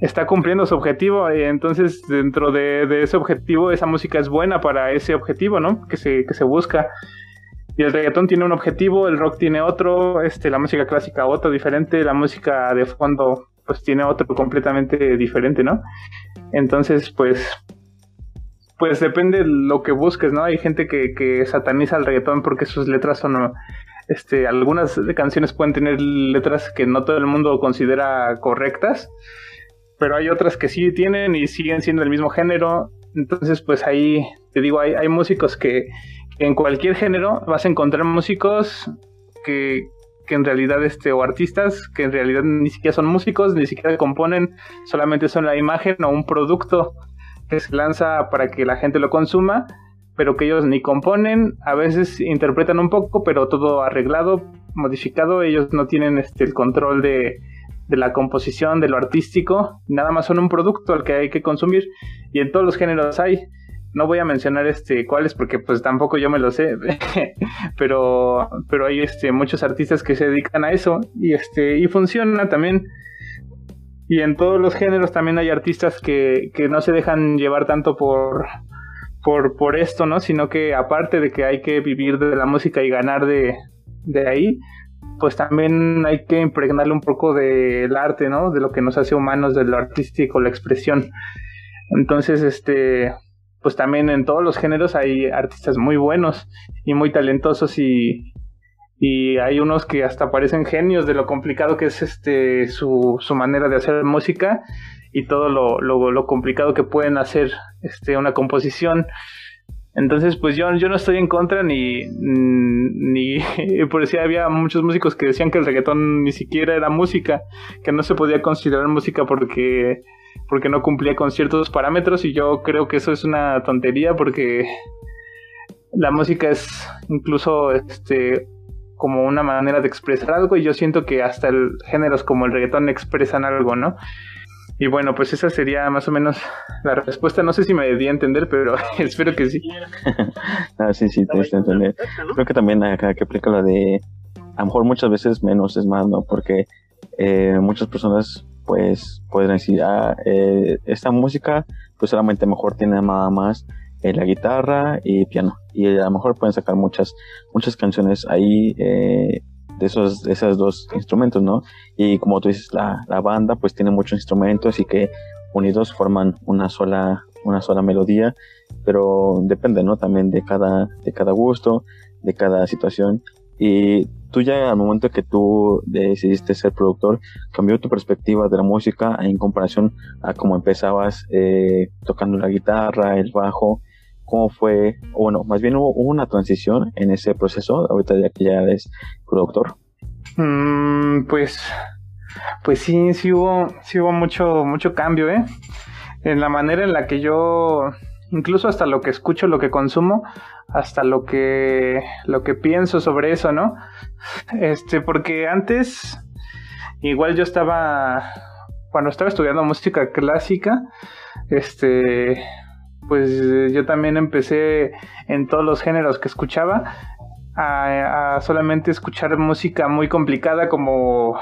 está cumpliendo su objetivo y entonces dentro de, de, ese objetivo esa música es buena para ese objetivo, ¿no? Que se, que se busca. Y el reggaetón tiene un objetivo, el rock tiene otro, este, la música clásica otro diferente, la música de fondo pues tiene otro completamente diferente, ¿no? Entonces, pues, pues depende de lo que busques, ¿no? Hay gente que, que sataniza el reggaetón porque sus letras son este, algunas canciones pueden tener letras que no todo el mundo considera correctas, pero hay otras que sí tienen y siguen siendo el mismo género. Entonces, pues ahí te digo, hay, hay músicos que, en cualquier género vas a encontrar músicos que, que en realidad, este, o artistas que en realidad ni siquiera son músicos, ni siquiera componen, solamente son la imagen o un producto que se lanza para que la gente lo consuma pero que ellos ni componen, a veces interpretan un poco, pero todo arreglado, modificado, ellos no tienen este, el control de, de la composición, de lo artístico, nada más son un producto al que hay que consumir y en todos los géneros hay. No voy a mencionar este cuáles porque pues tampoco yo me lo sé, pero pero hay este muchos artistas que se dedican a eso y este y funciona también. Y en todos los géneros también hay artistas que, que no se dejan llevar tanto por por, por esto, ¿no? Sino que aparte de que hay que vivir de la música y ganar de, de ahí, pues también hay que impregnarle un poco del arte, ¿no? De lo que nos hace humanos, de lo artístico, la expresión. Entonces, este, pues también en todos los géneros hay artistas muy buenos y muy talentosos y, y hay unos que hasta parecen genios de lo complicado que es este su, su manera de hacer música y todo lo, lo, complicado que pueden hacer este, una composición. Entonces, pues yo, yo no estoy en contra ni, ni por decir, había muchos músicos que decían que el reggaetón ni siquiera era música, que no se podía considerar música porque, porque no cumplía con ciertos parámetros y yo creo que eso es una tontería porque la música es incluso este como una manera de expresar algo y yo siento que hasta el géneros como el reggaetón expresan algo, ¿no? Y bueno, pues esa sería más o menos la respuesta. No sé si me di a entender, pero espero que sí. ah, sí, sí, te diste a. Creo que también acá que aplica la de, a lo mejor muchas veces menos es más, ¿no? Porque eh, muchas personas pues pueden decir, ah, eh, esta música pues solamente mejor tiene nada más eh, la guitarra y piano. Y a lo mejor pueden sacar muchas, muchas canciones ahí eh, de esos, esos dos instrumentos, ¿no? Y como tú dices, la, la banda pues tiene muchos instrumentos y que unidos forman una sola, una sola melodía, pero depende, ¿no? También de cada, de cada gusto, de cada situación. Y tú ya al momento que tú decidiste ser productor, cambió tu perspectiva de la música en comparación a cómo empezabas eh, tocando la guitarra, el bajo. ¿Cómo fue? O bueno, más bien hubo, una transición en ese proceso, ahorita ya que ya eres productor. Mm, pues, pues sí, sí hubo, sí hubo mucho, mucho cambio, ¿eh? En la manera en la que yo, incluso hasta lo que escucho, lo que consumo, hasta lo que, lo que pienso sobre eso, ¿no? Este, porque antes, igual yo estaba, cuando estaba estudiando música clásica, este, pues eh, yo también empecé en todos los géneros que escuchaba a, solamente escuchar música muy complicada como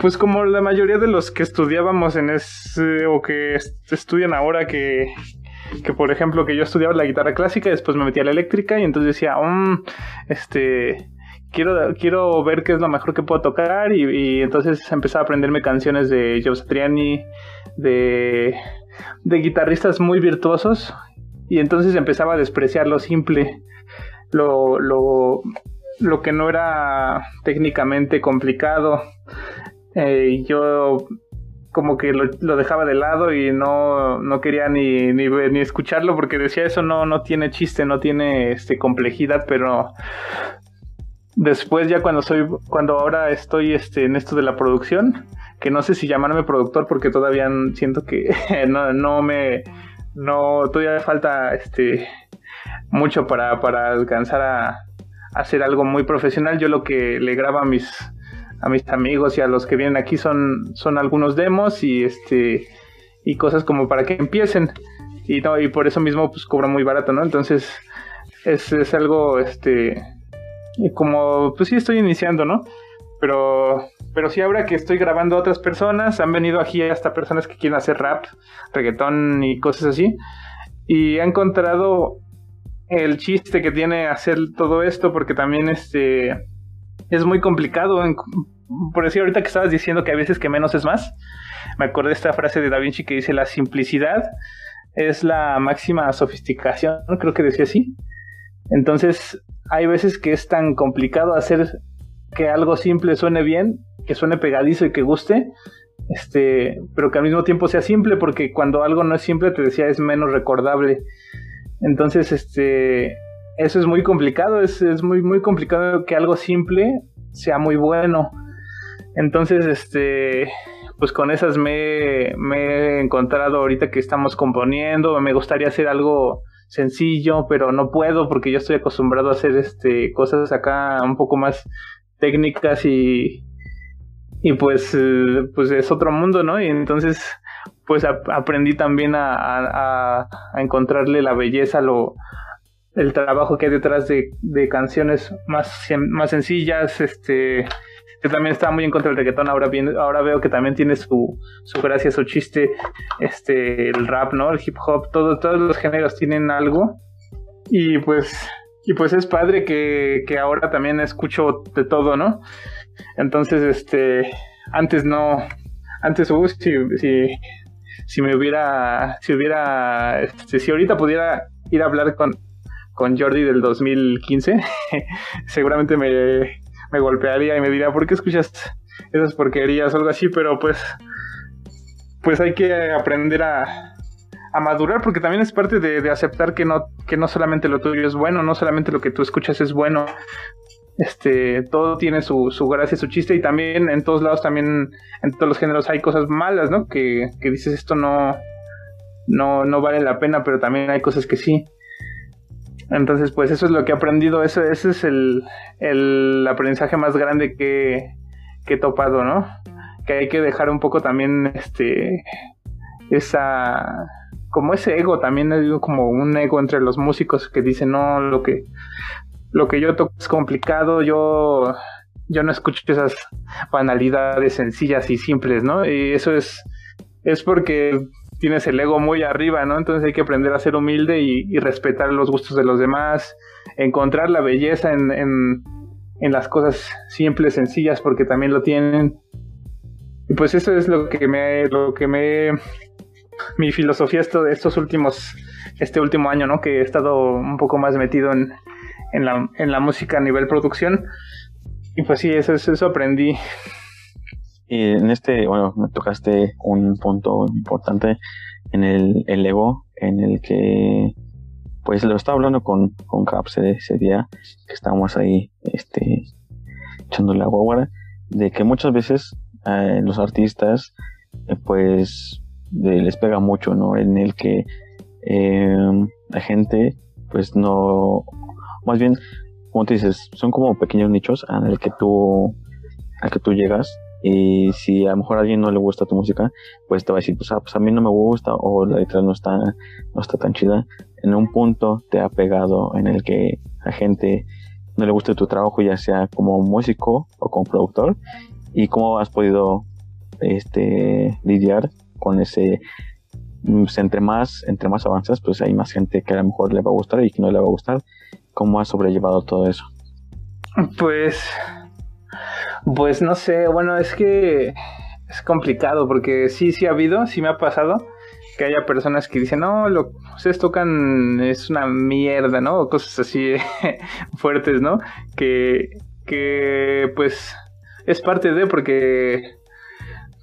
pues como la mayoría de los que estudiábamos en ese o que estudian ahora que que por ejemplo que yo estudiaba la guitarra clásica y después me metí a la eléctrica y entonces decía um, este quiero quiero ver qué es lo mejor que puedo tocar y, entonces empecé a aprenderme canciones de Joe Satriani de de guitarristas muy virtuosos y entonces empezaba a despreciar lo simple, lo, lo, lo que no era técnicamente complicado. Eh, yo como que lo, dejaba de lado y no, no quería ni, ni, ni, escucharlo porque decía eso no, no tiene chiste, no tiene este complejidad, pero después ya cuando soy, cuando ahora estoy este, en esto de la producción, que no sé si llamarme productor porque todavía siento que no, no me no todavía falta este mucho para, para alcanzar a, hacer algo muy profesional. Yo lo que le grabo a mis a mis amigos y a los que vienen aquí son, son algunos demos y este y cosas como para que empiecen. Y no, y por eso mismo pues cobro muy barato, ¿no? Entonces es, es algo este como pues sí estoy iniciando, ¿no? Pero pero sí, ahora que estoy grabando a otras personas, han venido aquí hasta personas que quieren hacer rap, reggaetón y cosas así. Y he encontrado el chiste que tiene hacer todo esto, porque también este es muy complicado. por decir ahorita que estabas diciendo que a veces que menos es más, me acordé de esta frase de Da Vinci que dice la simplicidad es la máxima sofisticación, creo que decía así. Entonces, hay veces que es tan complicado hacer que algo simple suene bien, que suene pegadizo y que guste, este, pero que al mismo tiempo sea simple, porque cuando algo no es simple, te decía, es menos recordable. Entonces, este, eso es muy complicado, es, es muy, muy complicado que algo simple sea muy bueno. Entonces, este, pues con esas me, me, he encontrado ahorita que estamos componiendo, me gustaría hacer algo sencillo, pero no puedo porque yo estoy acostumbrado a hacer este cosas acá un poco más técnicas y y pues eh, pues es otro mundo, ¿no? Y entonces pues aprendí también a, a, a, encontrarle la belleza, lo el trabajo que hay detrás de, de canciones más, más sencillas, este que también estaba muy en contra del reggaetón, ahora bien, ahora veo que también tiene su, su gracia, su chiste, este, el rap, ¿no? El hip hop, todo, todos los géneros tienen algo. Y pues, y pues es padre que, que ahora también escucho de todo, ¿no? Entonces, este, antes no, antes, uh, si, si, si me hubiera, si hubiera, este, si ahorita pudiera ir a hablar con, con Jordi del 2015, seguramente me, me golpearía y me diría, ¿por qué escuchas esas porquerías o algo así? Pero pues, pues hay que aprender a, madurar porque también es parte de, de, aceptar que no, que no solamente lo tuyo es bueno, no solamente lo que tú escuchas es bueno. Este, todo tiene su, su gracia, su chiste y también en todos lados, también en todos los géneros hay cosas malas, ¿no? Que, que dices esto no, no, no vale la pena, pero también hay cosas que sí. Entonces, pues eso es lo que he aprendido, eso, ese es el, el aprendizaje más grande que, que he topado, ¿no? Que hay que dejar un poco también este esa como ese ego también hay como un ego entre los músicos que dicen no lo que lo que yo toco es complicado yo yo no escucho esas banalidades sencillas y simples no y eso es es porque tienes el ego muy arriba, ¿no? Entonces hay que aprender a ser humilde y, respetar los gustos de los demás, encontrar la belleza en, en, las cosas simples, sencillas, porque también lo tienen. Y pues eso es lo que me, lo que me, mi filosofía estos últimos, este último año, ¿no? Que he estado un poco más metido en, en, la, en la música a nivel producción. Y pues sí, eso, eso aprendí. Y en este, bueno, me tocaste un punto importante en el, el ego, en el que, pues lo estaba hablando con, con Caps ese día, que estábamos ahí, este, echando la guagua, de que muchas veces eh, los artistas, eh, pues, les pega mucho, ¿no? En el que eh, la gente, pues no, más bien, como te dices, son como pequeños nichos el que tú, al que tú llegas y si a lo mejor a alguien no le gusta tu música, pues te va a decir, pues, ah, pues a mí no me gusta o la letra no está, no está tan chida. En un punto te ha pegado en el que a gente no le gusta tu trabajo, ya sea como músico o como productor. Y cómo has podido este, lidiar con ese pues, entre más entre más avanzas pues hay más gente que a lo mejor le va a gustar y que no le va a gustar cómo has sobrellevado todo eso pues pues no sé, bueno, es que es complicado porque sí, sí ha habido, sí me ha pasado que haya personas que dicen, no, lo ustedes tocan es una mierda, ¿no? Cosas así fuertes, ¿no? Que, que pues es parte de porque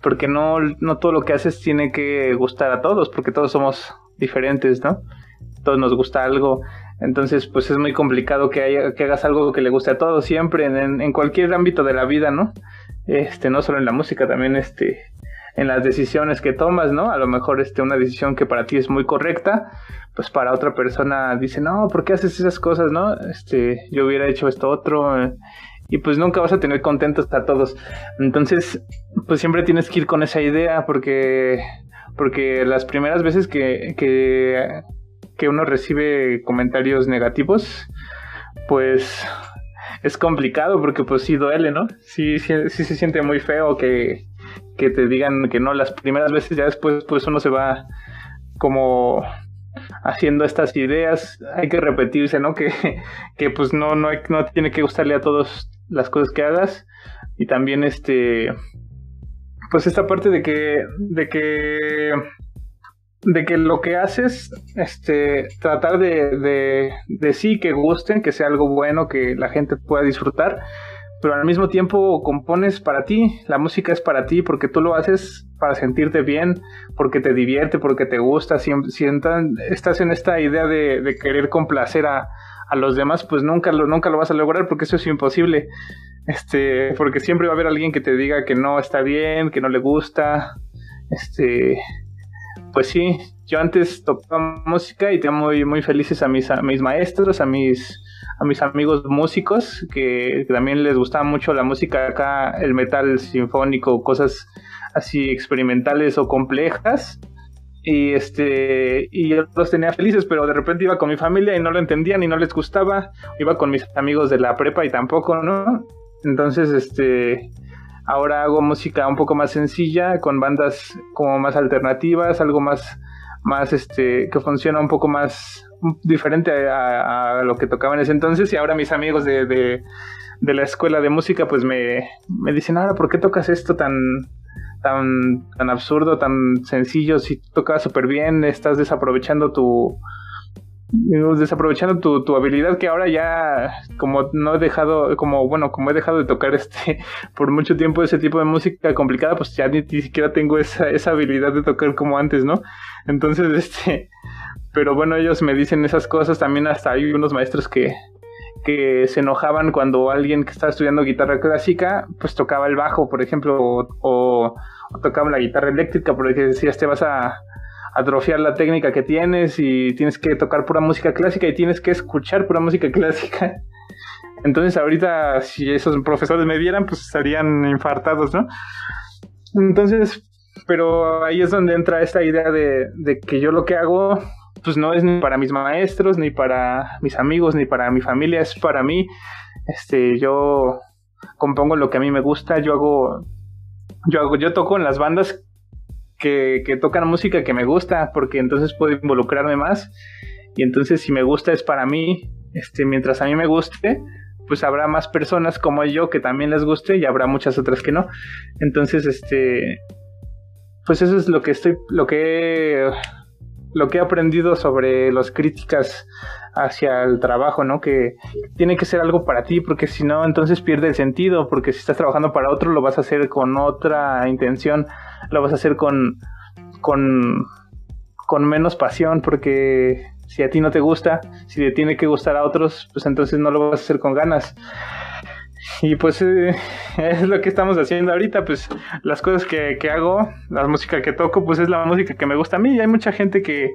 porque no, no todo lo que haces tiene que gustar a todos, porque todos somos diferentes, ¿no? Todos nos gusta algo. Entonces, pues es muy complicado que, haya, que hagas algo que le guste a todos siempre, en, cualquier ámbito de la vida, ¿no? Este, no solo en la música, también este, en las decisiones que tomas, ¿no? A lo mejor este, una decisión que para ti es muy correcta, pues para otra persona dice, no, ¿por qué haces esas cosas, no? Este, yo hubiera hecho esto otro, y pues nunca vas a tener contentos a todos. Entonces, pues siempre tienes que ir con esa idea, porque, porque las primeras veces que, que que uno recibe comentarios negativos, pues es complicado porque pues sí duele, ¿no? Sí, sí, se siente muy feo que, que te digan que no las primeras veces, ya después pues uno se va como haciendo estas ideas, hay que repetirse, ¿no? Que, que pues no, no, no tiene que gustarle a todos las cosas que hagas y también este, pues esta parte de que, de que de que lo que haces, este, tratar de, de, de sí que gusten, que sea algo bueno, que la gente pueda disfrutar, pero al mismo tiempo compones para ti, la música es para ti porque tú lo haces para sentirte bien, porque te divierte, porque te gusta, si, si estás en esta idea de, de querer complacer a, a, los demás, pues nunca lo, nunca lo vas a lograr porque eso es imposible, este, porque siempre va a haber alguien que te diga que no está bien, que no le gusta, este, pues sí, yo antes tocaba música y tenía muy, muy felices a mis, a mis maestros, a mis, a mis amigos músicos, que, también les gustaba mucho la música acá, el metal sinfónico, cosas así experimentales o complejas. Y este, y yo los tenía felices, pero de repente iba con mi familia y no lo entendían y no les gustaba. Iba con mis amigos de la prepa y tampoco, ¿no? Entonces, este, Ahora hago música un poco más sencilla, con bandas como más alternativas, algo más, más este, que funciona un poco más diferente a, lo que tocaba en ese entonces. Y ahora mis amigos de, de, la escuela de música, pues me, me dicen, ahora, ¿por qué tocas esto tan, tan, tan absurdo, tan sencillo? Si tocas súper bien, estás desaprovechando tu, desaprovechando tu, tu, habilidad que ahora ya como no he dejado como bueno como he dejado de tocar este por mucho tiempo ese tipo de música complicada pues ya ni, siquiera tengo esa, esa habilidad de tocar como antes no entonces este pero bueno ellos me dicen esas cosas. También hasta hay unos maestros que que se enojaban cuando alguien que estaba estudiando guitarra clásica pues tocaba el bajo por ejemplo o, tocaba la guitarra eléctrica porque decías te vas a atrofiar la técnica que tienes y tienes que tocar pura música clásica y tienes que escuchar pura música clásica. Entonces ahorita si esos profesores me vieran pues estarían infartados, ¿no? Entonces, pero ahí es donde entra esta idea de, que yo lo que hago pues no es ni para mis maestros, ni para mis amigos, ni para mi familia, es para mí. Este, yo compongo lo que a mí me gusta, yo hago, yo hago, yo toco en las bandas que, tocan música que me gusta, porque entonces puedo involucrarme más. Y entonces si me gusta es para mí, este, mientras a mí me guste, pues habrá más personas como yo que también les guste y habrá muchas otras que no. Entonces, este, pues eso es lo que estoy, lo que, lo que he aprendido sobre las críticas hacia el trabajo, ¿no? Que tiene que ser algo para ti, porque si no, entonces pierde el sentido, porque si estás trabajando para otro, lo vas a hacer con otra intención lo vas a hacer con, con, con menos pasión, porque si a ti no te gusta, si le tiene que gustar a otros, pues entonces no lo vas a hacer con ganas. Y pues eh, es lo que estamos haciendo ahorita, pues las cosas que, que, hago, la música que toco, pues es la música que me gusta a mí. Y hay mucha gente que,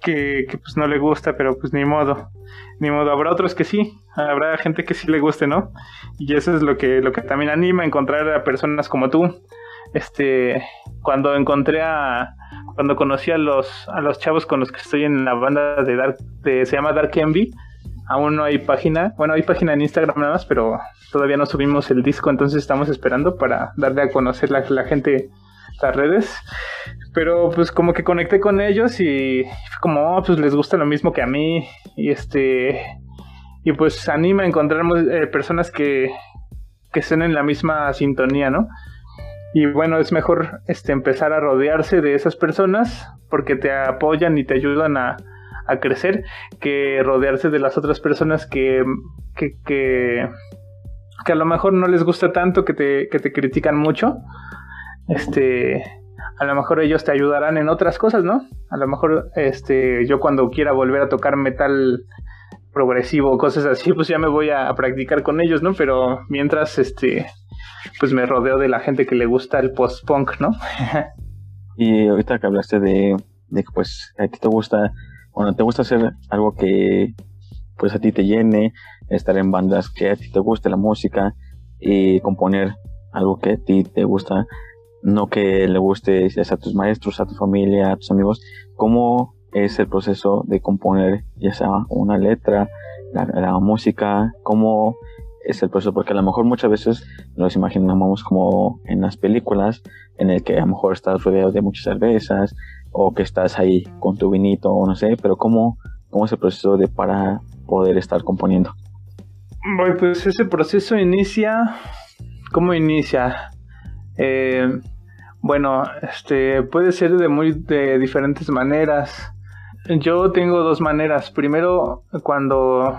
que, que, pues no le gusta, pero pues ni modo, ni modo. Habrá otros que sí, habrá gente que sí le guste, ¿no? Y eso es lo que, lo que también anima a encontrar a personas como tú, este, cuando encontré a, cuando conocí a los, a los chavos con los que estoy en la banda de Dark, se llama Dark Envy, aún no hay página, bueno, hay página en Instagram nada más, pero todavía no subimos el disco, entonces estamos esperando para darle a conocer la, la gente las redes. Pero pues como que conecté con ellos y como, oh, pues les gusta lo mismo que a mí y este y pues anima a encontrar eh, personas que, que estén en la misma sintonía, ¿no? Y bueno, es mejor este, empezar a rodearse de esas personas porque te apoyan y te ayudan a, crecer que rodearse de las otras personas que, que, que, a lo mejor no les gusta tanto, que te, que te critican mucho. Este, a lo mejor ellos te ayudarán en otras cosas, ¿no? A lo mejor este, yo cuando quiera volver a tocar metal progresivo, cosas así, pues ya me voy a, a practicar con ellos, ¿no? Pero mientras, este, pues me rodeo de la gente que le gusta el post-punk, ¿no? y ahorita que hablaste de, que pues a ti te gusta, bueno, te gusta hacer algo que pues a ti te llene, estar en bandas que a ti te guste la música y componer algo que a ti te gusta, no que le guste a tus maestros, a tu familia, a tus amigos, ¿cómo es el proceso de componer ya sea una letra, la, la música, cómo es el proceso, porque a lo mejor muchas veces nos imaginamos como en las películas, en el que a lo mejor estás rodeado de muchas cervezas, o que estás ahí con tu vinito, o no sé, pero ¿cómo, cómo es el proceso de para poder estar componiendo? Bueno, pues ese proceso inicia, ¿cómo inicia? Eh, Bueno, este puede ser de muy de diferentes maneras. Yo tengo dos maneras. Primero, cuando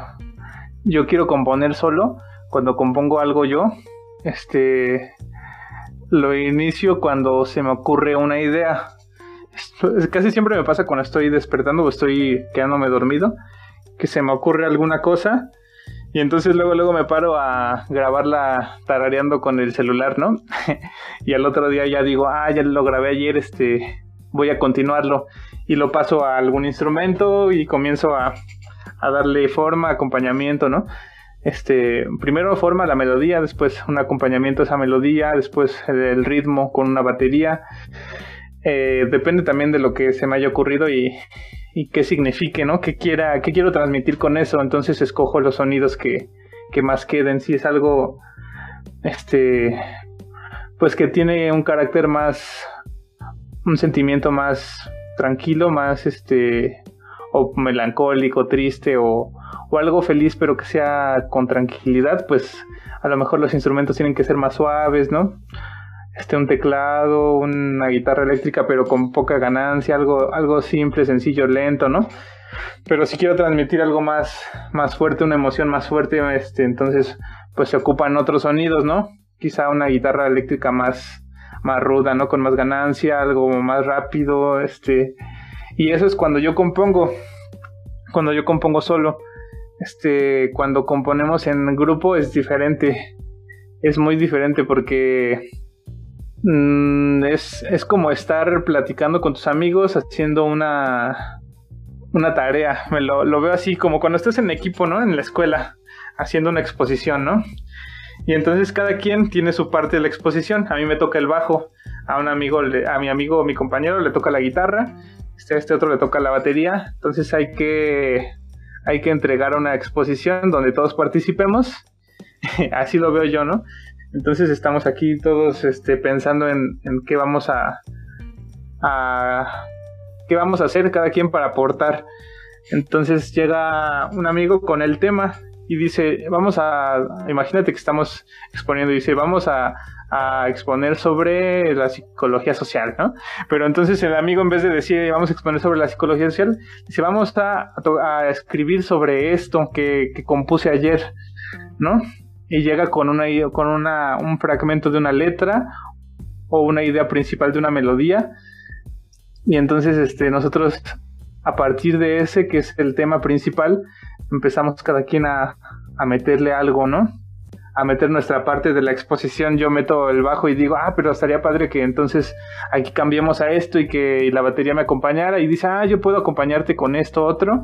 yo quiero componer solo, cuando compongo algo yo, este lo inicio cuando se me ocurre una idea. Casi siempre me pasa cuando estoy despertando o estoy quedándome dormido, que se me ocurre alguna cosa y entonces luego luego me paro a grabarla tarareando con el celular, ¿no? y al otro día ya digo, ah, ya lo grabé ayer, este, voy a continuarlo y lo paso a algún instrumento y comienzo a, a darle forma, acompañamiento, ¿no? Este, primero forma la melodía, después un acompañamiento a esa melodía, después el ritmo con una batería. Eh, depende también de lo que se me haya ocurrido y, y qué signifique, ¿no? ¿Qué, quiera, qué quiero transmitir con eso? Entonces escojo los sonidos que, que más queden. Si es algo, este, pues que tiene un carácter más, un sentimiento más tranquilo, más, este, o melancólico, triste, o, o algo feliz, pero que sea con tranquilidad, pues a lo mejor los instrumentos tienen que ser más suaves, ¿no? este, un teclado, una guitarra eléctrica, pero con poca ganancia, algo, algo simple, sencillo, lento, ¿no? Pero si quiero transmitir algo más, más fuerte, una emoción más fuerte, este, entonces, pues se ocupan otros sonidos, ¿no? Quizá una guitarra eléctrica más, más ruda, ¿no? Con más ganancia, algo más rápido, este, y eso es cuando yo compongo, cuando yo compongo solo, este, cuando componemos en grupo es diferente, es muy diferente porque Mm, es, es, como estar platicando con tus amigos haciendo una, una tarea. Me lo, lo, veo así como cuando estás en equipo, ¿no? En la escuela, haciendo una exposición, ¿no? Y entonces cada quien tiene su parte de la exposición. A mí me toca el bajo, a un amigo, a mi amigo, mi compañero le toca la guitarra, este, este otro le toca la batería. Entonces hay que, hay que entregar una exposición donde todos participemos. así lo veo yo, ¿no? Entonces estamos aquí todos este, pensando en, qué vamos a, qué vamos a hacer cada quien para aportar. Entonces llega un amigo con el tema y dice, vamos a, imagínate que estamos exponiendo, dice, vamos a, exponer sobre la psicología social, ¿no? Pero entonces el amigo en vez de decir, vamos a exponer sobre la psicología social, dice, vamos a, escribir sobre esto que, que compuse ayer, ¿no? y llega con una con una, un fragmento de una letra o una idea principal de una melodía y entonces este nosotros a partir de ese que es el tema principal empezamos cada quien a, a meterle algo no a meter nuestra parte de la exposición yo meto el bajo y digo ah pero estaría padre que entonces aquí cambiemos a esto y que la batería me acompañara y dice ah yo puedo acompañarte con esto otro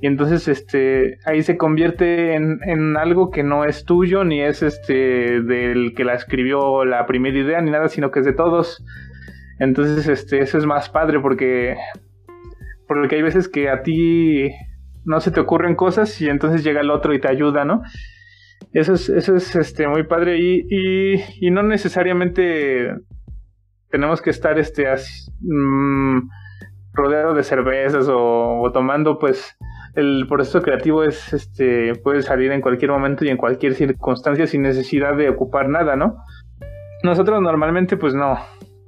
y entonces este ahí se convierte en, en, algo que no es tuyo ni es este del que la escribió la primera idea ni nada sino que es de todos. Entonces este eso es más padre porque porque hay veces que a ti no se te ocurren cosas y entonces llega el otro y te ayuda no eso es eso es este muy padre y, y, y no necesariamente tenemos que estar este así, mmm, rodeado de cervezas o, o tomando pues el proceso creativo es, este, puede salir en cualquier momento y en cualquier circunstancia sin necesidad de ocupar nada, ¿no? Nosotros normalmente, pues no,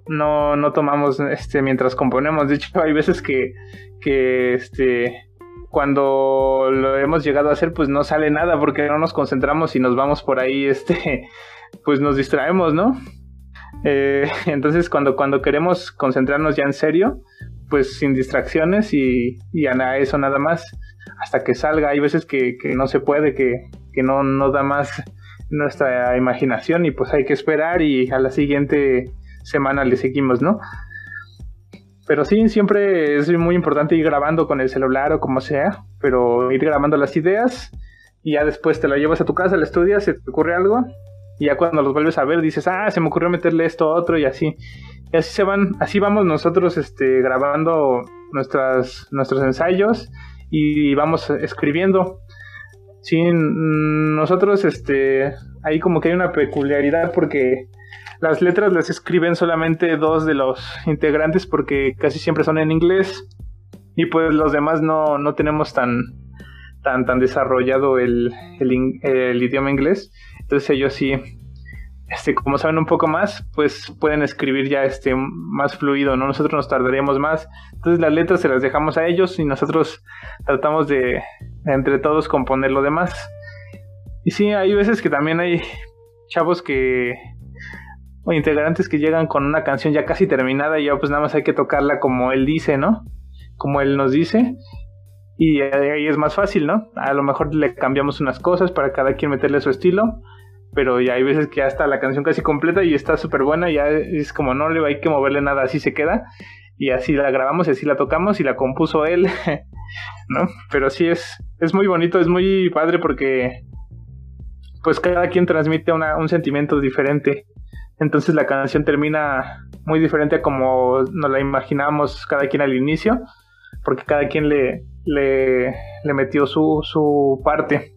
no, no tomamos, este, mientras componemos. De hecho, hay veces que, que, este, cuando lo hemos llegado a hacer, pues no sale nada porque no nos concentramos y nos vamos por ahí, este, pues nos distraemos, ¿no? Eh, entonces, cuando, cuando queremos concentrarnos ya en serio, pues sin distracciones y, y a eso nada más hasta que salga. Hay veces que, no se puede, que, no, no da más nuestra imaginación y pues hay que esperar y a la siguiente semana le seguimos, ¿no? Pero sí, siempre es muy importante ir grabando con el celular o como sea, pero ir grabando las ideas y ya después te lo llevas a tu casa, la estudias, se te ocurre algo y ya cuando los vuelves a ver dices, ah, se me ocurrió meterle esto a otro y así. Y así se van, así vamos nosotros este, grabando nuestras, nuestros ensayos y vamos escribiendo. Sí, nosotros, este, ahí como que hay una peculiaridad porque las letras las escriben solamente dos de los integrantes porque casi siempre son en inglés y pues los demás no, no tenemos tan, tan, tan desarrollado el, el, idioma inglés. Entonces ellos sí, este, como saben un poco más, pues pueden escribir ya este más fluido, ¿no? Nosotros nos tardaríamos más. Entonces las letras se las dejamos a ellos y nosotros tratamos de, entre todos componer lo demás. Y sí, hay veces que también hay chavos que o integrantes que llegan con una canción ya casi terminada y ya pues nada más hay que tocarla como él dice, ¿no? Como él nos dice. Y ahí es más fácil, ¿no? A lo mejor le cambiamos unas cosas para cada quien meterle su estilo pero ya hay veces que ya está la canción casi completa y está súper buena, ya es como no le hay que moverle nada, así se queda, y así la grabamos y así la tocamos y la compuso él, ¿no? Pero sí es, es muy bonito, es muy padre porque pues cada quien transmite un sentimiento diferente, entonces la canción termina muy diferente a como nos la imaginábamos cada quien al inicio, porque cada quien le, le, metió su, su parte.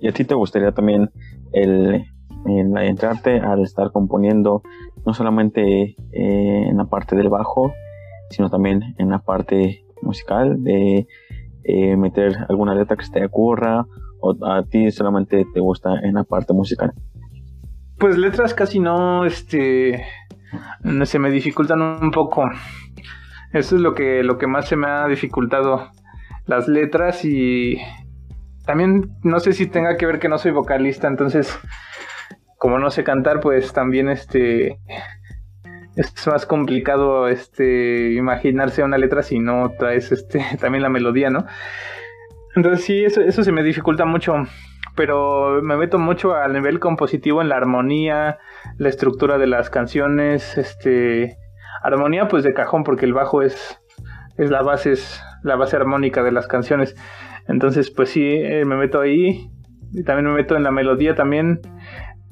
¿Y a ti te gustaría también el, entrarte al estar componiendo no solamente eh, en la parte del bajo, sino también en la parte musical, de eh, meter alguna letra que se te ocurra, o a ti solamente te gusta en la parte musical. Pues letras casi no, este, se me dificultan un poco. Eso es lo que, lo que más se me ha dificultado, las letras y también no sé si tenga que ver que no soy vocalista, entonces como no sé cantar, pues también este es más complicado este imaginarse una letra si no traes este también la melodía, ¿no? Entonces sí, eso, eso se me dificulta mucho, pero me meto mucho al nivel compositivo en la armonía, la estructura de las canciones, este armonía pues de cajón porque el bajo es es la base es la base armónica de las canciones. Entonces, pues sí, eh, me meto ahí. Y también me meto en la melodía también.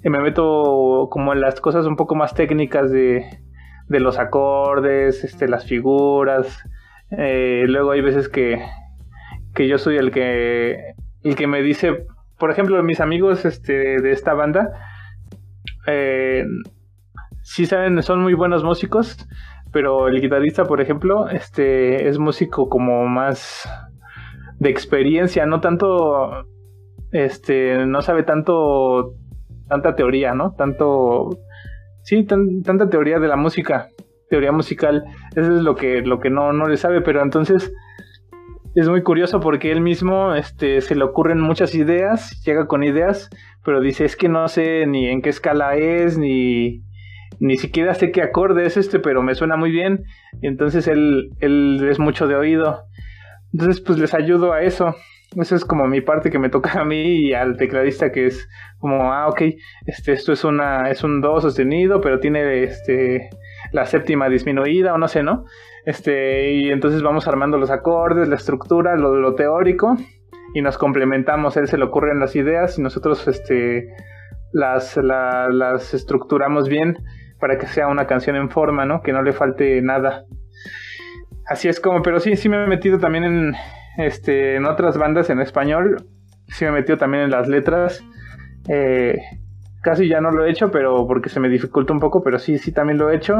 Me meto como en las cosas un poco más técnicas de, de los acordes, este, las figuras. Eh, luego hay veces que, que yo soy el que, el que me dice, por ejemplo, mis amigos este, de esta banda, eh, sí saben, son muy buenos músicos, pero el guitarrista, por ejemplo, este, es músico como más de experiencia, no tanto, este, no sabe tanto, tanta teoría, ¿no? Tanto, sí, tanta teoría de la música, teoría musical, eso es lo que, lo que no, no le sabe, pero entonces es muy curioso porque él mismo, este, se le ocurren muchas ideas, llega con ideas, pero dice, es que no sé ni en qué escala es, ni, ni siquiera sé qué acorde es este, pero me suena muy bien. Entonces él, él es mucho de oído. Entonces, pues les ayudo a eso. Eso es como mi parte que me toca a mí y al tecladista que es como, ah, ok, este, esto es una, es un do sostenido, pero tiene este la séptima disminuida o no sé, ¿no? Este, y entonces vamos armando los acordes, la estructura, lo, teórico, y nos complementamos. A él se le ocurren las ideas y nosotros este las, las estructuramos bien para que sea una canción en forma, ¿no? Que no le falte nada. Así es como, pero sí, sí me he metido también en, este, en otras bandas en español. Sí me he metido también en las letras. Eh, casi ya no lo he hecho, pero porque se me dificulta un poco, pero sí, sí también lo he hecho.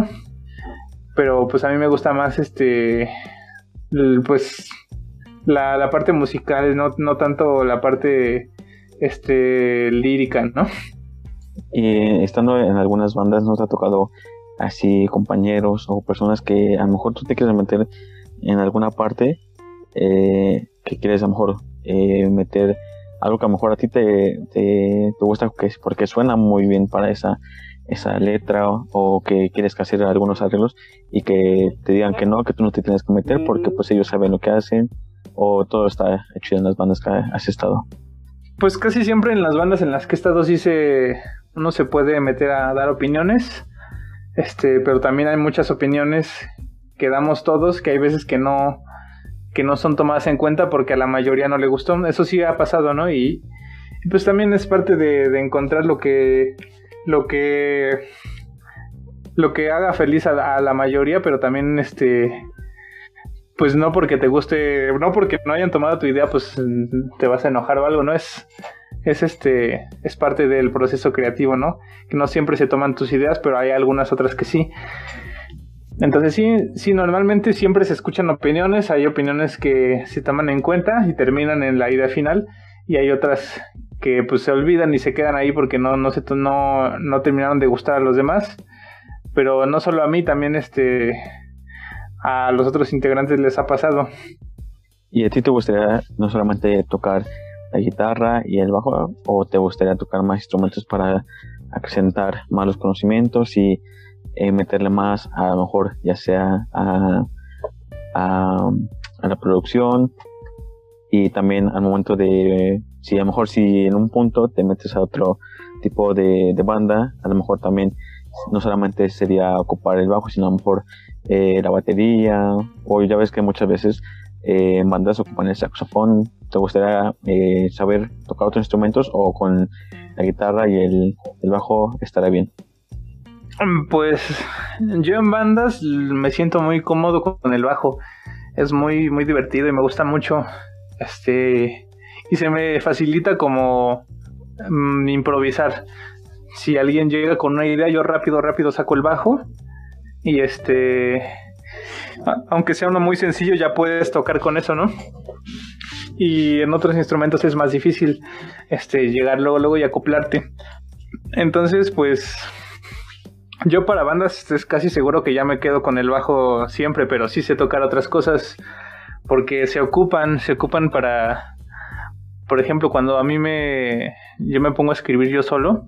Pero pues a mí me gusta más este, pues la, la parte musical, no, no tanto la parte este lírica, ¿no? Y estando en algunas bandas, ¿nos ha tocado así compañeros o personas que a lo mejor tú te quieres meter en alguna parte eh, que quieres a lo mejor eh, meter algo que a lo mejor a ti te, te, gusta que, porque suena muy bien para esa, esa letra o, que quieres que hacer algunos arreglos y que te digan que no, que tú no te tienes que meter porque pues ellos saben lo que hacen o todo está hecho en las bandas que has estado. Pues casi siempre en las bandas en las que he estado sí se, uno se puede meter a dar opiniones este, pero también hay muchas opiniones que damos todos que hay veces que no que no son tomadas en cuenta porque a la mayoría no le gustó. Eso sí ha pasado, ¿no? Y, pues también es parte de, encontrar lo que lo que lo que haga feliz a, la mayoría, pero también este pues no porque te guste, no porque no hayan tomado tu idea, pues te vas a enojar o algo, ¿no? Es es este es parte del proceso creativo, ¿no? Que no siempre se toman tus ideas, pero hay algunas otras que sí. Entonces sí, sí, normalmente siempre se escuchan opiniones, hay opiniones que se toman en cuenta y terminan en la idea final y hay otras que pues se olvidan y se quedan ahí porque no, no, se, no, no terminaron de gustar a los demás. Pero no solo a mí, también este, a los otros integrantes les ha pasado. ¿Y a ti te gustaría no solamente tocar la guitarra y el bajo o te gustaría tocar más instrumentos para acrecentar más los conocimientos y eh, meterle más a lo mejor ya sea a, a, la producción y también al momento de si a lo mejor si en un punto te metes a otro tipo de, de banda a lo mejor también no solamente sería ocupar el bajo sino a lo mejor eh, la batería o ya ves que muchas veces eh, bandas ocupan el saxofón ¿Te gustaría eh, saber tocar otros instrumentos o con la guitarra y el, bajo estará bien? Mm, pues yo en bandas me siento muy cómodo con el bajo. Es muy, muy divertido y me gusta mucho. Este. Y se me facilita como mm, improvisar. Si alguien llega con una idea, yo rápido, rápido saco el bajo. Y este. Aunque sea uno muy sencillo, ya puedes tocar con eso, ¿no? y en otros instrumentos es más difícil este, llegar luego, luego y acoplarte. Entonces, pues yo para bandas es casi seguro que ya me quedo con el bajo siempre, pero sí sé tocar otras cosas porque se ocupan, se ocupan para, por ejemplo, cuando a mí me, yo me pongo a escribir yo solo,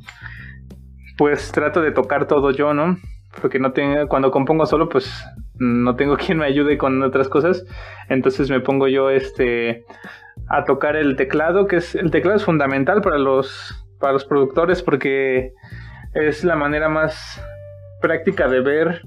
pues trato de tocar todo yo, ¿no? Porque no tengo, cuando compongo solo, pues no tengo quien me ayude con otras cosas, entonces me pongo yo, este, a tocar el teclado, que es el teclado es fundamental para los para los productores porque es la manera más práctica de ver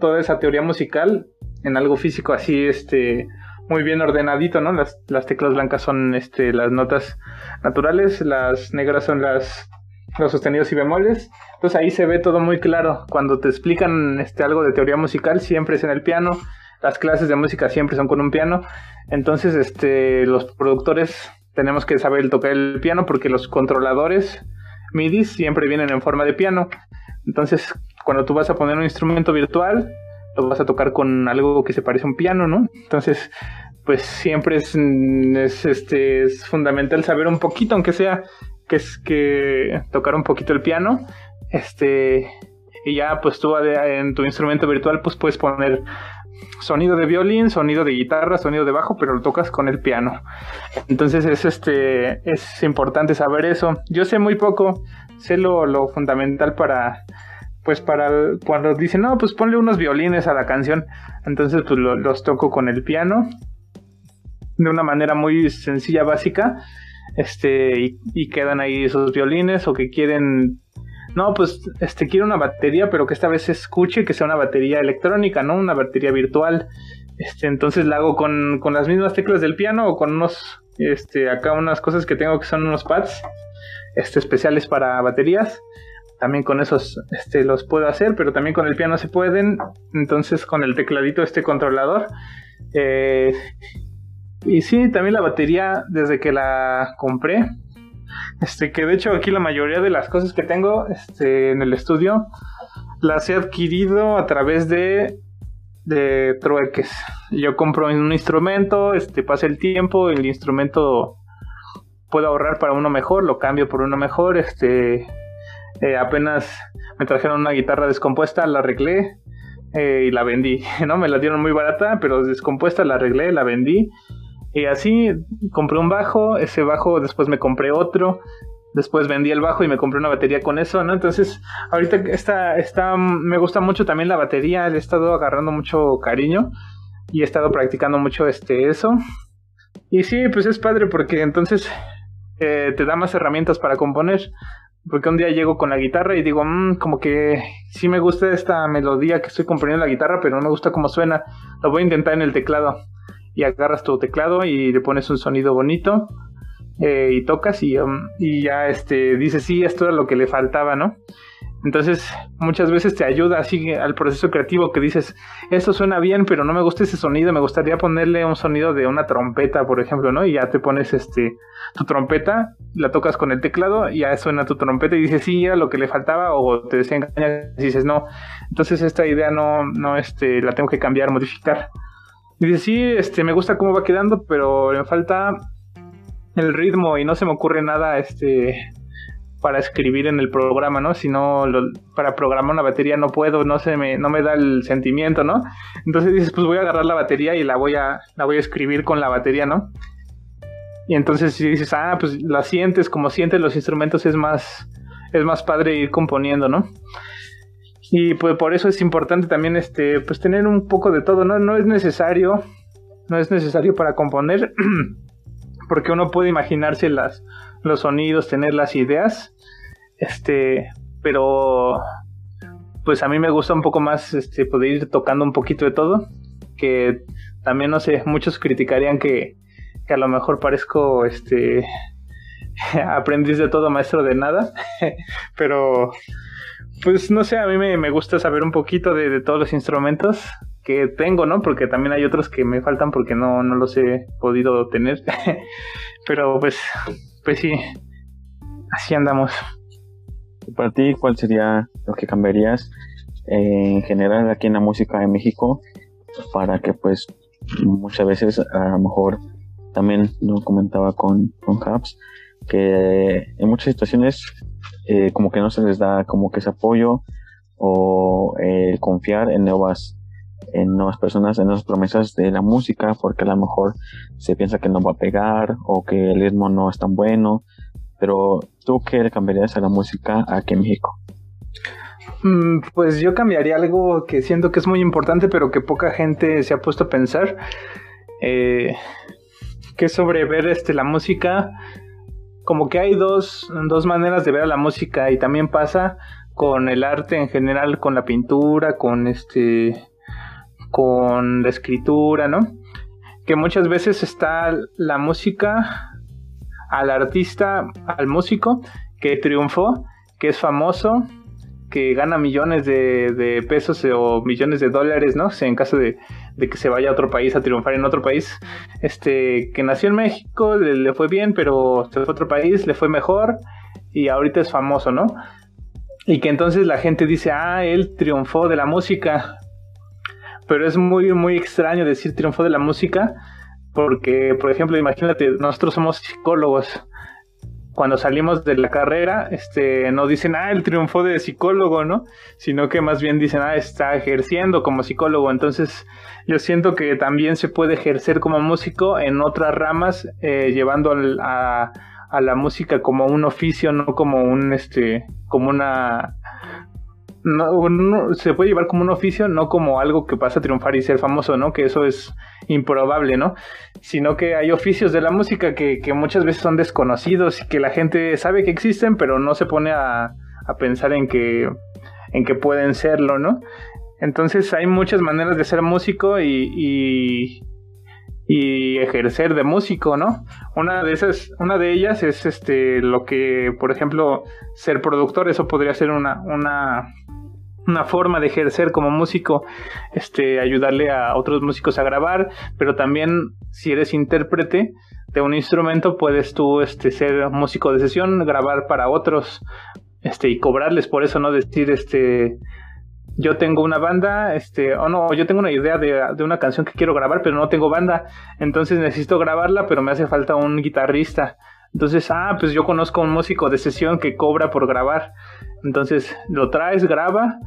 toda esa teoría musical en algo físico así este muy bien ordenadito, ¿no? Las, las teclas blancas son este las notas naturales, las negras son las los sostenidos y bemoles. Entonces ahí se ve todo muy claro. Cuando te explican este algo de teoría musical siempre es en el piano las clases de música siempre son con un piano. Entonces, este, los productores tenemos que saber tocar el piano porque los controladores MIDI siempre vienen en forma de piano. Entonces, cuando tú vas a poner un instrumento virtual, lo vas a tocar con algo que se parece a un piano, ¿no? Entonces, pues siempre es, es, este, es fundamental saber un poquito, aunque sea que es que tocar un poquito el piano. Este, y ya pues tú en tu instrumento virtual pues puedes poner sonido de violín, sonido de guitarra, sonido de bajo, pero lo tocas con el piano. Entonces es este es importante saber eso. Yo sé muy poco, sé lo, fundamental para pues para cuando dicen, "No, pues ponle unos violines a la canción." Entonces pues los toco con el piano de una manera muy sencilla, básica. Este y, quedan ahí esos violines o que quieren no, pues este quiero una batería, pero que esta vez se escuche que sea una batería electrónica, ¿no? Una batería virtual. Este, entonces la hago con, con las mismas teclas del piano o con unos, este, acá unas cosas que tengo que son unos pads, este, especiales para baterías. También con esos, este, los puedo hacer, pero también con el piano se pueden. Entonces con el tecladito, este controlador. Eh, y sí, también la batería, desde que la compré, este, que de hecho aquí la mayoría de las cosas que tengo este, en el estudio las he adquirido a través de, de trueques. Yo compro un instrumento, este, pasa el tiempo, el instrumento puedo ahorrar para uno mejor, lo cambio por uno mejor, este, eh, apenas me trajeron una guitarra descompuesta, la arreglé eh, y la vendí, ¿no? Me la dieron muy barata, pero descompuesta la arreglé, la vendí y así compré un bajo, ese bajo después me compré otro, después vendí el bajo y me compré una batería con eso, ¿no? Entonces, ahorita está, está, me gusta mucho también la batería, le he estado agarrando mucho cariño y he estado practicando mucho este, eso. Y sí, pues es padre porque entonces eh, te da más herramientas para componer. Porque un día llego con la guitarra y digo, mmm, como que sí me gusta esta melodía que estoy componiendo en la guitarra, pero no me gusta cómo suena. Lo voy a intentar en el teclado y agarras tu teclado y le pones un sonido bonito eh, y tocas y, um, y, ya este dices sí esto era lo que le faltaba no entonces muchas veces te ayuda así al proceso creativo que dices esto suena bien pero no me gusta ese sonido me gustaría ponerle un sonido de una trompeta por ejemplo no y ya te pones este tu trompeta la tocas con el teclado y ya suena tu trompeta y dices sí era lo que le faltaba o te desengañas y dices no entonces esta idea no no este la tengo que cambiar modificar y dice, sí, este, me gusta cómo va quedando, pero me falta el ritmo y no se me ocurre nada este para escribir en el programa, ¿no? Si no, para programar una batería no puedo, no se me, no me da el sentimiento, ¿no? Entonces dices, pues voy a agarrar la batería y la voy a, la voy a escribir con la batería, ¿no? Y entonces si dices, ah, pues la sientes, como sientes los instrumentos es más, es más padre ir componiendo, ¿no? Y pues por eso es importante también este, pues tener un poco de todo, ¿no? No es necesario, no es necesario para componer, porque uno puede imaginarse las, los sonidos, tener las ideas, este, pero pues a mí me gusta un poco más este, poder ir tocando un poquito de todo, que también no sé, muchos criticarían que, que a lo mejor parezco este aprendiz de todo, maestro de nada, pero pues no sé, a mí me, gusta saber un poquito de, de, todos los instrumentos que tengo, ¿no? Porque también hay otros que me faltan porque no, no los he podido tener, pero pues pues sí, así andamos. Para ti, ¿cuál sería lo que cambiarías eh, en general aquí en la música de México para que pues muchas veces a lo mejor también lo comentaba con, con que en muchas situaciones eh, como que no se les da como que ese apoyo o el confiar en nuevas en nuevas personas, en nuevas promesas de la música, porque a lo mejor se piensa que no va a pegar o que el ritmo no es tan bueno. Pero tú, ¿qué le cambiarías a la música aquí en México? Mm, pues yo cambiaría algo que siento que es muy importante, pero que poca gente se ha puesto a pensar. Eh, que sobre ver este, la música. Como que hay dos, dos maneras de ver a la música y también pasa con el arte en general, con la pintura, con este con la escritura, ¿no? Que muchas veces está la música al artista, al músico que triunfó, que es famoso, que gana millones de, pesos o millones de dólares, ¿no? en caso de, que se vaya a otro país a triunfar en otro país, este, que nació en México, le, le, fue bien, pero se fue a otro país, le fue mejor y ahorita es famoso, ¿no? Y que entonces la gente dice, ah, él triunfó de la música, pero es muy, muy extraño decir triunfo de la música, porque, por ejemplo, imagínate, nosotros somos psicólogos. Cuando salimos de la carrera, este, no dicen, ah, el triunfo de psicólogo, ¿no? Sino que más bien dicen, ah, está ejerciendo como psicólogo. Entonces, yo siento que también se puede ejercer como músico en otras ramas, eh, llevando a, a la música como un oficio, no como un, este, como una no, se puede llevar como un oficio, no como algo que pasa a triunfar y ser famoso, ¿no? Que eso es improbable, ¿no? Sino que hay oficios de la música que, que muchas veces son desconocidos y que la gente sabe que existen, pero no se pone a, a pensar en que, en que pueden serlo, ¿no? Entonces hay muchas maneras de ser músico y, y, y ejercer de músico, ¿no? Una de esas, una de ellas es este lo que, por ejemplo, ser productor, eso podría ser una, una, una forma de ejercer como músico, este, ayudarle a otros músicos a grabar, pero también si eres intérprete de un instrumento, puedes tú este, ser músico de sesión, grabar para otros, este, y cobrarles por eso, no decir, este, yo tengo una banda, este, o no, yo tengo una idea de, una canción que quiero grabar, pero no tengo banda, entonces necesito grabarla, pero me hace falta un guitarrista. Entonces, ah, pues yo conozco a un músico de sesión que cobra por grabar. Entonces, lo traes, graba,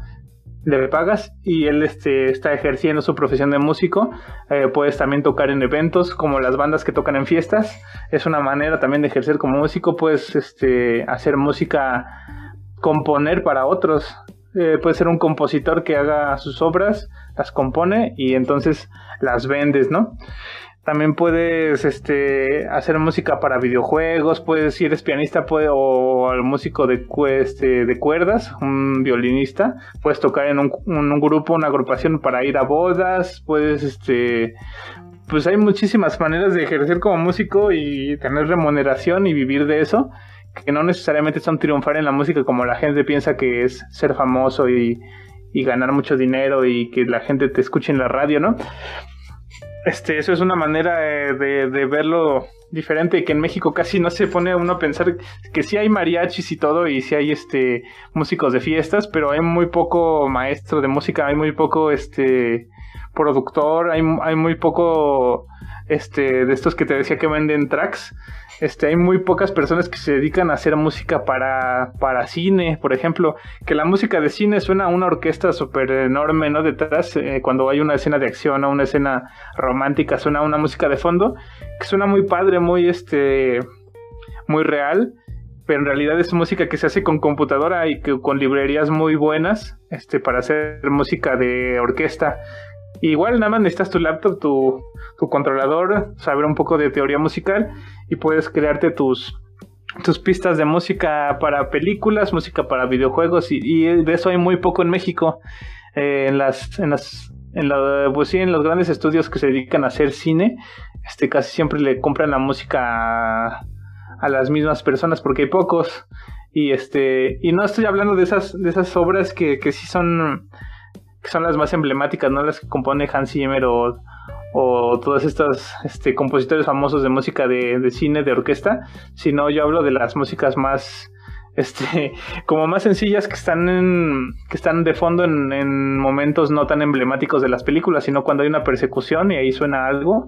le pagas y él este, está ejerciendo su profesión de músico. Eh, puedes también tocar en eventos como las bandas que tocan en fiestas. Es una manera también de ejercer como músico. Puedes este, hacer música, componer para otros. Eh, puede ser un compositor que haga sus obras, las compone y entonces las vendes, ¿no? También puedes este, hacer música para videojuegos, puedes, si eres pianista puede, o el músico de, este, de cuerdas, un violinista, puedes tocar en un, un, grupo, una agrupación para ir a bodas, puedes, este, pues hay muchísimas maneras de ejercer como músico y tener remuneración y vivir de eso que no necesariamente son triunfar en la música como la gente piensa que es ser famoso y, ganar mucho dinero y que la gente te escuche en la radio, ¿no? Este, eso es una manera de, de, verlo diferente y que en México casi no se pone uno a pensar que sí hay mariachis y todo y sí hay este músicos de fiestas, pero hay muy poco maestro de música, hay muy poco este productor, hay, hay muy poco este, de estos que te decía que venden tracks, este, hay muy pocas personas que se dedican a hacer música para, para cine, por ejemplo, que la música de cine suena a una orquesta súper enorme, ¿no? Detrás, eh, cuando hay una escena de acción o una escena romántica, suena una música de fondo, que suena muy padre, muy, este, muy real, pero en realidad es música que se hace con computadora y que, con librerías muy buenas, este, para hacer música de orquesta. Igual nada más necesitas tu laptop, tu controlador, saber un poco de teoría musical y puedes crearte tus, tus pistas de música para películas, música para videojuegos y, de eso hay muy poco en México. Eh, en las, en las, en pues sí, en los grandes estudios que se dedican a hacer cine, este casi siempre le compran la música a, a las mismas personas porque hay pocos y este y no estoy hablando de esas de esas obras que, que sí son que son las más emblemáticas, no las que compone Hans Zimmer o, o todos estos este, compositores famosos de música de, cine, de orquesta, sino yo hablo de las músicas más, este, como más sencillas que están en, que están de fondo en, en, momentos no tan emblemáticos de las películas, sino cuando hay una persecución y ahí suena algo,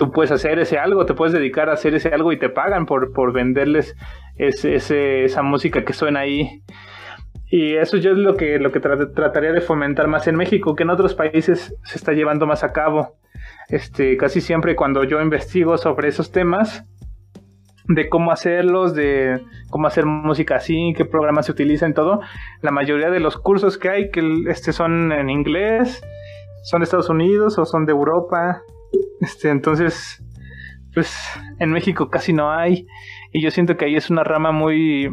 tú puedes hacer ese algo, te puedes dedicar a hacer ese algo y te pagan por, por venderles ese, esa música que suena ahí. Y eso yo es lo que, lo que trataría de fomentar más en México, que en otros países se está llevando más a cabo. Este, casi siempre cuando yo investigo sobre esos temas, de cómo hacerlos, de cómo hacer música así, qué programas se utilizan, todo, la mayoría de los cursos que hay, que este son en inglés, son de Estados Unidos o son de Europa, este, entonces, pues en México casi no hay, y yo siento que ahí es una rama muy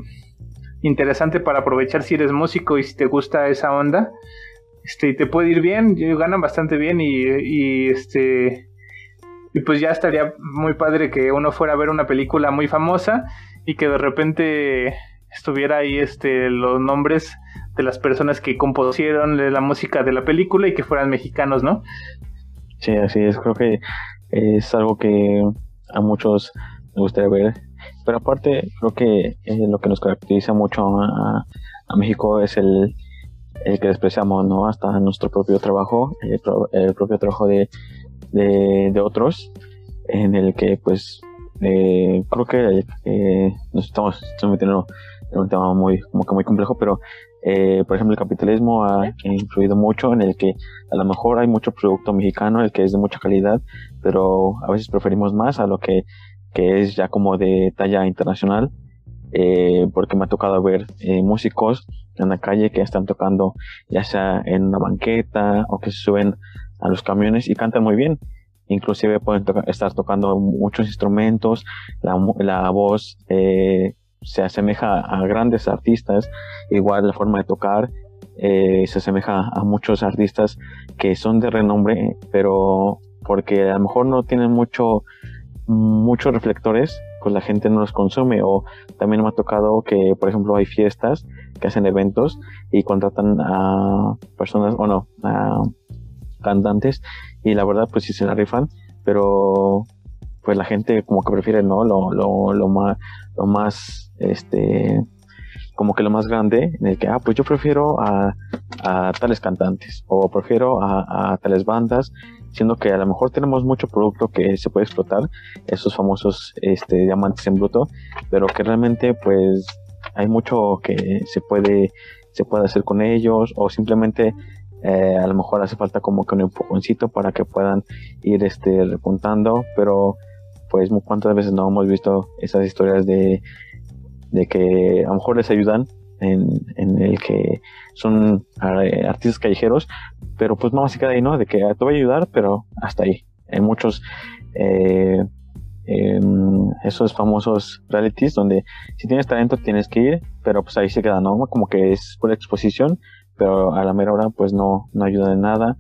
interesante para aprovechar si eres músico y si te gusta esa onda. Este, te puede ir bien, ganan bastante bien y, este, y pues ya estaría muy padre que uno fuera a ver una película muy famosa y que de repente estuviera ahí este, los nombres de las personas que compusieron la música de la película y que fueran mexicanos, ¿no? Sí, así es, creo que es algo que a muchos les gustaría ver, pero aparte creo que eh, lo que nos caracteriza mucho a México es el, el que despreciamos, ¿no? Hasta nuestro propio trabajo, el, propio trabajo de, de, otros, en el que pues eh, creo que eh, nos estamos, metiendo en un tema muy, como que muy complejo, pero eh, por ejemplo el capitalismo ha influido mucho en el que a lo mejor hay mucho producto mexicano, el que es de mucha calidad, pero a veces preferimos más a lo que, que es ya como de talla internacional eh, porque me ha tocado ver eh, músicos en la calle que están tocando ya sea en una banqueta o que se suben a los camiones y cantan muy bien. Inclusive pueden estar tocando muchos instrumentos, la, la voz eh, se asemeja a grandes artistas, igual la forma de tocar eh, se asemeja a muchos artistas que son de renombre, pero porque a lo mejor no tienen mucho, muchos reflectores, pues la gente no los consume o también me ha tocado que por ejemplo hay fiestas que hacen eventos y contratan a personas o no a cantantes y la verdad pues sí se la rifan pero pues la gente como que prefiere no lo, lo, lo más lo más este como que lo más grande en el que ah pues yo prefiero a, a tales cantantes o prefiero a, a tales bandas siendo que a lo mejor tenemos mucho producto que se puede explotar, esos famosos este, diamantes en bruto, pero que realmente pues hay mucho que se puede, se puede hacer con ellos o simplemente eh, a lo mejor hace falta como que un empujoncito para que puedan ir este, repuntando, pero pues cuántas veces no hemos visto esas historias de, de que a lo mejor les ayudan en, el que son eh, artistas callejeros, pero pues no se queda ahí, ¿no? De que te voy a ayudar, pero hasta ahí. Hay muchos eh, em, esos famosos realities donde si tienes talento tienes que ir, pero pues ahí se queda, ¿no? Como que es por exposición, pero a la mera hora pues no, no ayuda de nada.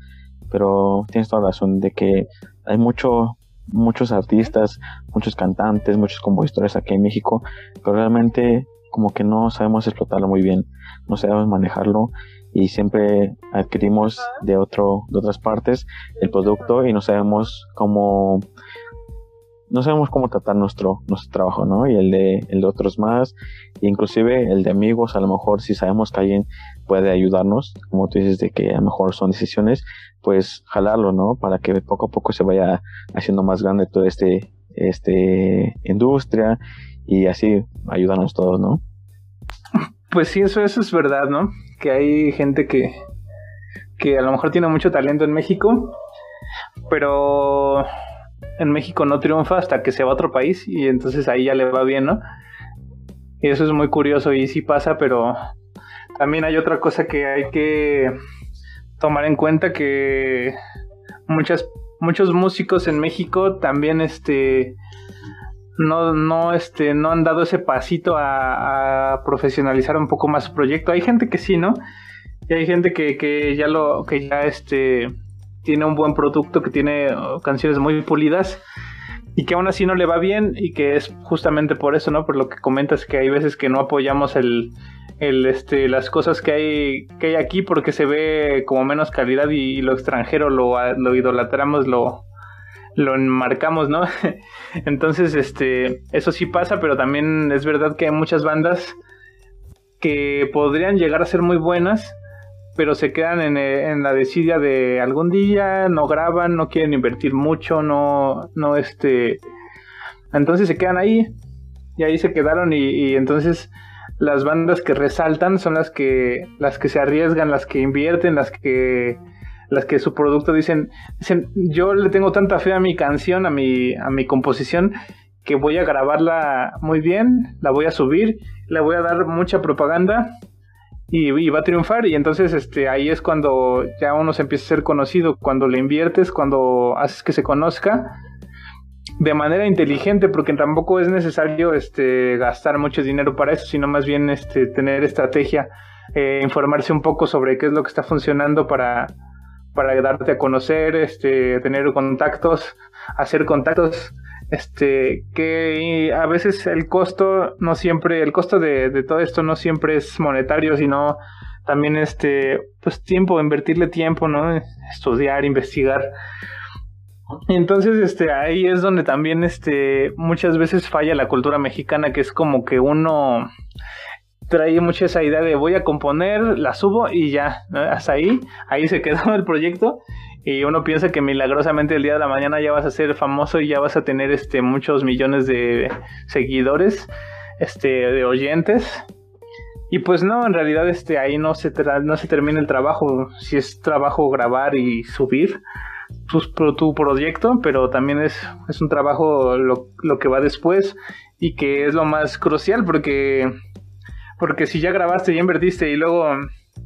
Pero tienes toda razón de que hay mucho, muchos artistas, muchos cantantes, muchos compositores aquí en México, pero realmente como que no sabemos explotarlo muy bien, no sabemos manejarlo y siempre adquirimos de otro de otras partes el producto y no sabemos cómo no sabemos cómo tratar nuestro, nuestro trabajo, ¿no? Y el de, el de otros más, e inclusive el de amigos, a lo mejor si sabemos que alguien puede ayudarnos, como tú dices, de que a lo mejor son decisiones, pues jalarlo, ¿no? Para que poco a poco se vaya haciendo más grande toda este, este industria y así ayudarnos todos, ¿no? Pues sí, eso, es verdad, ¿no? Que hay gente que, que a lo mejor tiene mucho talento en México, pero en México no triunfa hasta que se va a otro país y entonces ahí ya le va bien, ¿no? Y eso es muy curioso y sí pasa, pero también hay otra cosa que hay que tomar en cuenta que muchas muchos músicos en México también este no no este no han dado ese pasito a, profesionalizar un poco más su proyecto. Hay gente que sí, ¿no? Y hay gente que, que ya lo que ya este tiene un buen producto, que tiene oh, canciones muy pulidas y que aún así no le va bien y que es justamente por eso, ¿no? Por lo que comentas que hay veces que no apoyamos el, el este, las cosas que hay, que hay aquí porque se ve como menos calidad y, lo extranjero lo, lo idolatramos, lo, lo enmarcamos, ¿no? Entonces, este, eso sí pasa, pero también es verdad que hay muchas bandas que podrían llegar a ser muy buenas, pero se quedan en, eh, en, la desidia de algún día, no graban, no quieren invertir mucho, no, no este, entonces se quedan ahí y ahí se quedaron y, y, entonces las bandas que resaltan son las que, las que se arriesgan, las que invierten, las que, las que su producto dicen, dicen, yo le tengo tanta fe a mi canción, a mi, a mi composición que voy a grabarla muy bien, la voy a subir, le voy a dar mucha propaganda y, va a triunfar. Y entonces este ahí es cuando ya uno se empieza a ser conocido, cuando le inviertes, cuando haces que se conozca de manera inteligente porque tampoco es necesario este gastar mucho dinero para eso, sino más bien este tener estrategia, eh, informarse un poco sobre qué es lo que está funcionando para para darte a conocer, este tener contactos, hacer contactos este que a veces el costo no siempre el costo de, de, todo esto no siempre es monetario sino también este pues tiempo invertirle tiempo no estudiar investigar. Entonces este ahí es donde también este muchas veces falla la cultura mexicana que es como que uno trae mucho esa idea de voy a componer la subo y ya hasta ahí ahí se quedó el proyecto. Y uno piensa que milagrosamente el día de la mañana ya vas a ser famoso y ya vas a tener este muchos millones de seguidores, este de oyentes. Y pues no, en realidad este ahí no se no se termina el trabajo, si es trabajo grabar y subir tu, tu proyecto, pero también es, es un trabajo lo, lo que va después y que es lo más crucial porque porque si ya grabaste, ya invertiste y luego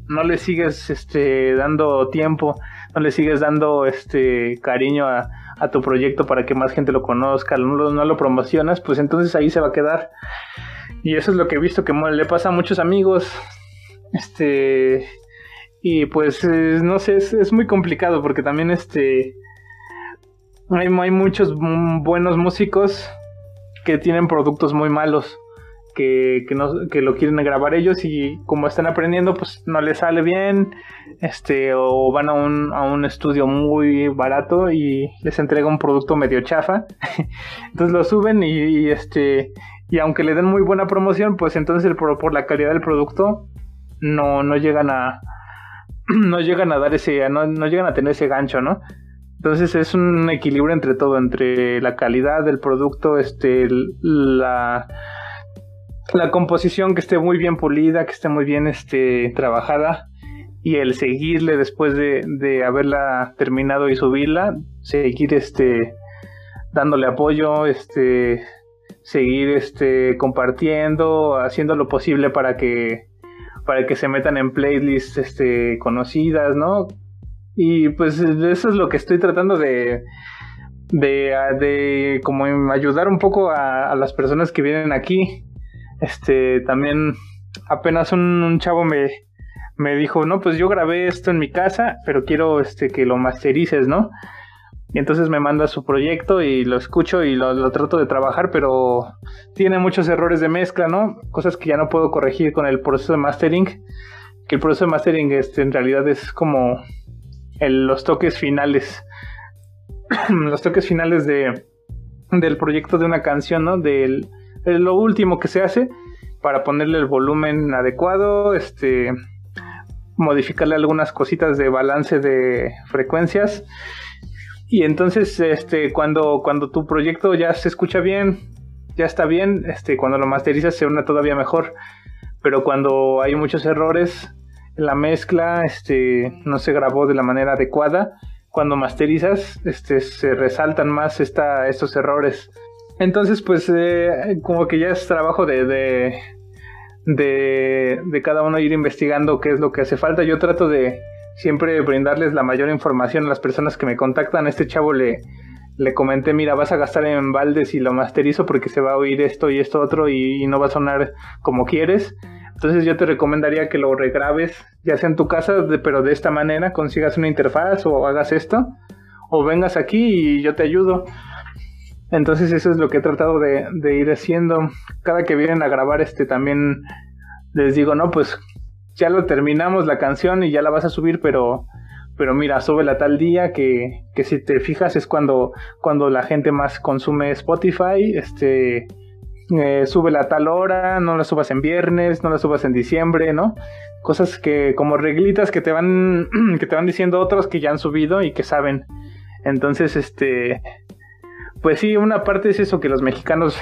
no le sigues este dando tiempo no le sigues dando este cariño a, tu proyecto para que más gente lo conozca, no lo, promocionas, pues entonces ahí se va a quedar. Y eso es lo que he visto que le pasa a muchos amigos. Este. Y pues no sé, es, muy complicado porque también este. Hay, hay muchos buenos músicos que tienen productos muy malos que, que, no, que lo quieren grabar ellos y como están aprendiendo pues no les sale bien este o van a un, a un estudio muy barato y les entrega un producto medio chafa. Entonces lo suben y, este y aunque le den muy buena promoción pues entonces por, por la calidad del producto no, no llegan a no llegan a dar ese no, no llegan a tener ese gancho no entonces es un equilibrio entre todo, entre la calidad del producto, este, la, la composición que esté muy bien pulida, que esté muy bien este, trabajada y el seguirle después de, de haberla terminado y subirla, seguir este, dándole apoyo, este, seguir este, compartiendo, haciendo lo posible para que, para que se metan en playlists este, conocidas, ¿no? Y pues eso es lo que estoy tratando de, de, de como ayudar un poco a, a las personas que vienen aquí este, también apenas un, chavo me, me dijo, no, pues yo grabé esto en mi casa, pero quiero este, que lo masterices, ¿no? Y entonces me manda su proyecto y lo escucho y lo, trato de trabajar, pero tiene muchos errores de mezcla, ¿no? Cosas que ya no puedo corregir con el proceso de mastering. Que el proceso de mastering este, en realidad es como los toques finales. los toques finales de, del proyecto de una canción, ¿no? Del, de lo último que se hace para ponerle el volumen adecuado, este modificarle algunas cositas de balance de frecuencias. Y entonces este cuando cuando tu proyecto ya se escucha bien ya está bien este cuando lo masterizas se una todavía mejor. Pero cuando hay muchos errores la mezcla este no se grabó de la manera adecuada cuando masterizas este se resaltan más esta, estos errores entonces pues eh, como que ya es trabajo de, de de, cada uno ir investigando qué es lo que hace falta. Yo trato de siempre brindarles la mayor información a las personas que me contactan. Este chavo le, le comenté, mira, vas a gastar en baldes y lo masterizo porque se va a oír esto y esto otro y, no va a sonar como quieres. Entonces yo te recomendaría que lo regrabes, ya sea en tu casa, pero de esta manera consigas una interfaz o hagas esto, o vengas aquí y yo te ayudo. Entonces eso es lo que he tratado de, ir haciendo. Cada que vienen a grabar este también les digo, no, pues ya lo terminamos la canción y ya la vas a subir, pero pero mira, súbela tal día que, que si te fijas es cuando, cuando la gente más consume Spotify, este eh, súbela a tal hora, no la subas en viernes, no la subas en diciembre, ¿no? Cosas que como reglitas que te van que te van diciendo otros que ya han subido y que saben. Entonces, este pues sí, una parte es eso que los mexicanos,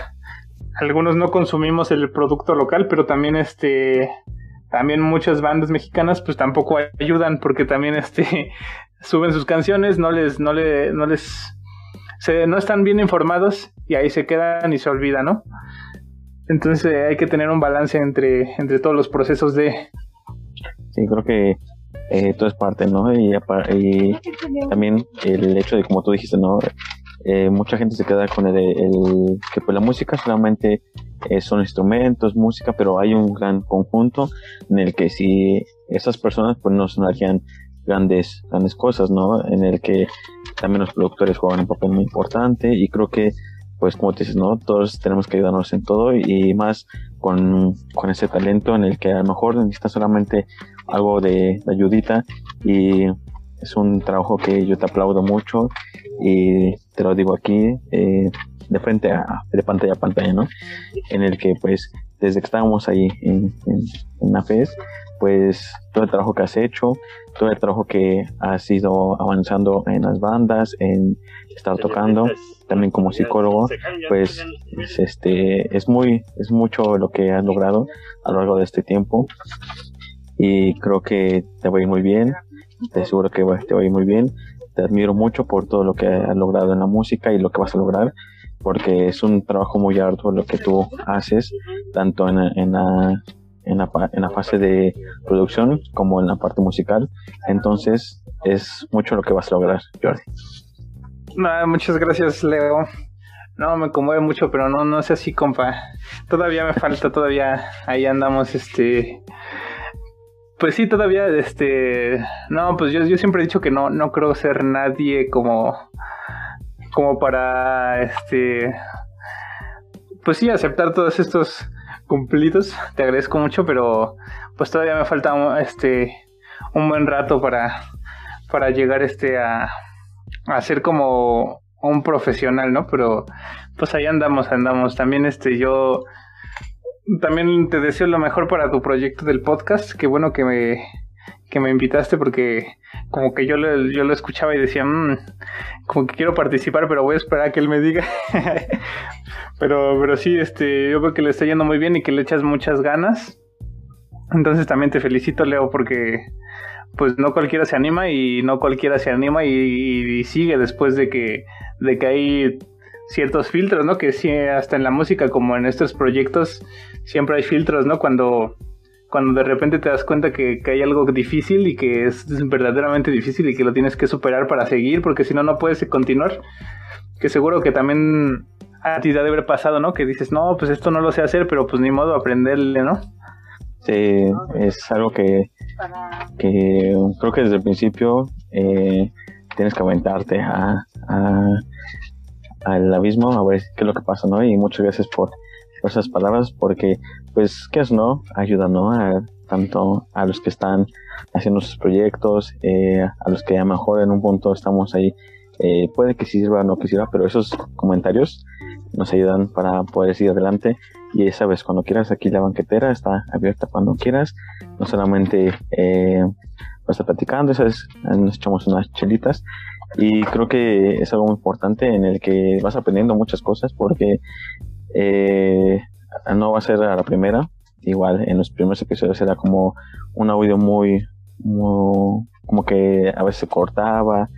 algunos no consumimos el producto local, pero también este, también muchas bandas mexicanas pues tampoco ayudan porque también este suben sus canciones, no les, no le, no les, se, no están bien informados y ahí se quedan y se olvidan, ¿no? Entonces hay que tener un balance entre, entre todos los procesos de... Sí, creo que eh, todo es parte, ¿no? Y, y, también el hecho de, como tú dijiste, ¿no? Eh, mucha gente se queda con el, que pues la música solamente eh, son instrumentos, música, pero hay un gran conjunto en el que si esas personas pues no sonarían grandes, grandes cosas, ¿no? En el que también los productores juegan un papel muy importante y creo que pues como te dices, ¿no? Todos tenemos que ayudarnos en todo y más con, con ese talento en el que a lo mejor necesitas solamente algo de, de ayudita y es un trabajo que yo te aplaudo mucho y te lo digo aquí eh, de frente a de pantalla a pantalla, ¿no? En el que pues desde que estábamos ahí en, en, en FES, pues todo el trabajo que has hecho, todo el trabajo que has ido avanzando en las bandas, en estar tocando, también como psicólogo, pues este es muy es mucho lo que has logrado a lo largo de este tiempo y creo que te va a ir muy bien te aseguro que te va a ir muy bien. Te admiro mucho por todo lo que has logrado en la música y lo que vas a lograr, porque es un trabajo muy arduo lo que tú haces, tanto en, en, la, en, la, en la fase de producción como en la parte musical. Entonces, es mucho lo que vas a lograr, Jordi. muchas gracias, Leo. No, me conmueve mucho, pero no, no sé así, compa. Todavía me falta, todavía ahí andamos, este, pues sí, todavía, este, no, pues yo, yo siempre he dicho que no, no creo ser nadie como, como para, este, pues sí, aceptar todos estos cumplidos. Te agradezco mucho, pero pues todavía me falta, este, un buen rato para, para llegar, este, a, a ser como un profesional, ¿no? Pero, pues ahí andamos, andamos. También, este, yo también te deseo lo mejor para tu proyecto del podcast. Qué bueno que me, que me invitaste porque como que yo lo, yo lo escuchaba y decía, mmm, como que quiero participar, pero voy a esperar a que él me diga. pero, pero sí, este, yo veo que le está yendo muy bien y que le echas muchas ganas. Entonces también te felicito, Leo, porque pues no cualquiera se anima y no cualquiera se anima y, y sigue después de que, de que ciertos filtros, ¿no? Que sí, hasta en la música como en estos proyectos siempre hay filtros, ¿no? Cuando, cuando de repente te das cuenta que, hay algo difícil y que es verdaderamente difícil y que lo tienes que superar para seguir, porque si no, no puedes continuar. Que seguro que también a ti te debe haber pasado, ¿no? Que dices, no, pues esto no lo sé hacer, pero pues ni modo aprenderle, ¿no? Sí, es algo que, que creo que desde el principio eh, tienes que aventarte a, a al abismo a ver qué es lo que pasa, ¿no? Y muchas gracias por, esas palabras porque, pues, ¿qué es, no? Ayuda, ¿no? A, tanto a los que están haciendo sus proyectos, eh, a los que a lo mejor en un punto estamos ahí eh, puede que sirva o no que sirva, pero esos comentarios nos ayudan para poder seguir adelante. Y ya sabes, cuando quieras, aquí la banquetera está abierta cuando quieras. No solamente eh, a estar platicando, ¿sabes? nos echamos unas chelitas. Y creo que es algo muy importante en el que vas aprendiendo muchas cosas porque eh, no va a ser a la primera. Igual en los primeros episodios era como un audio muy, muy como que a veces cortaba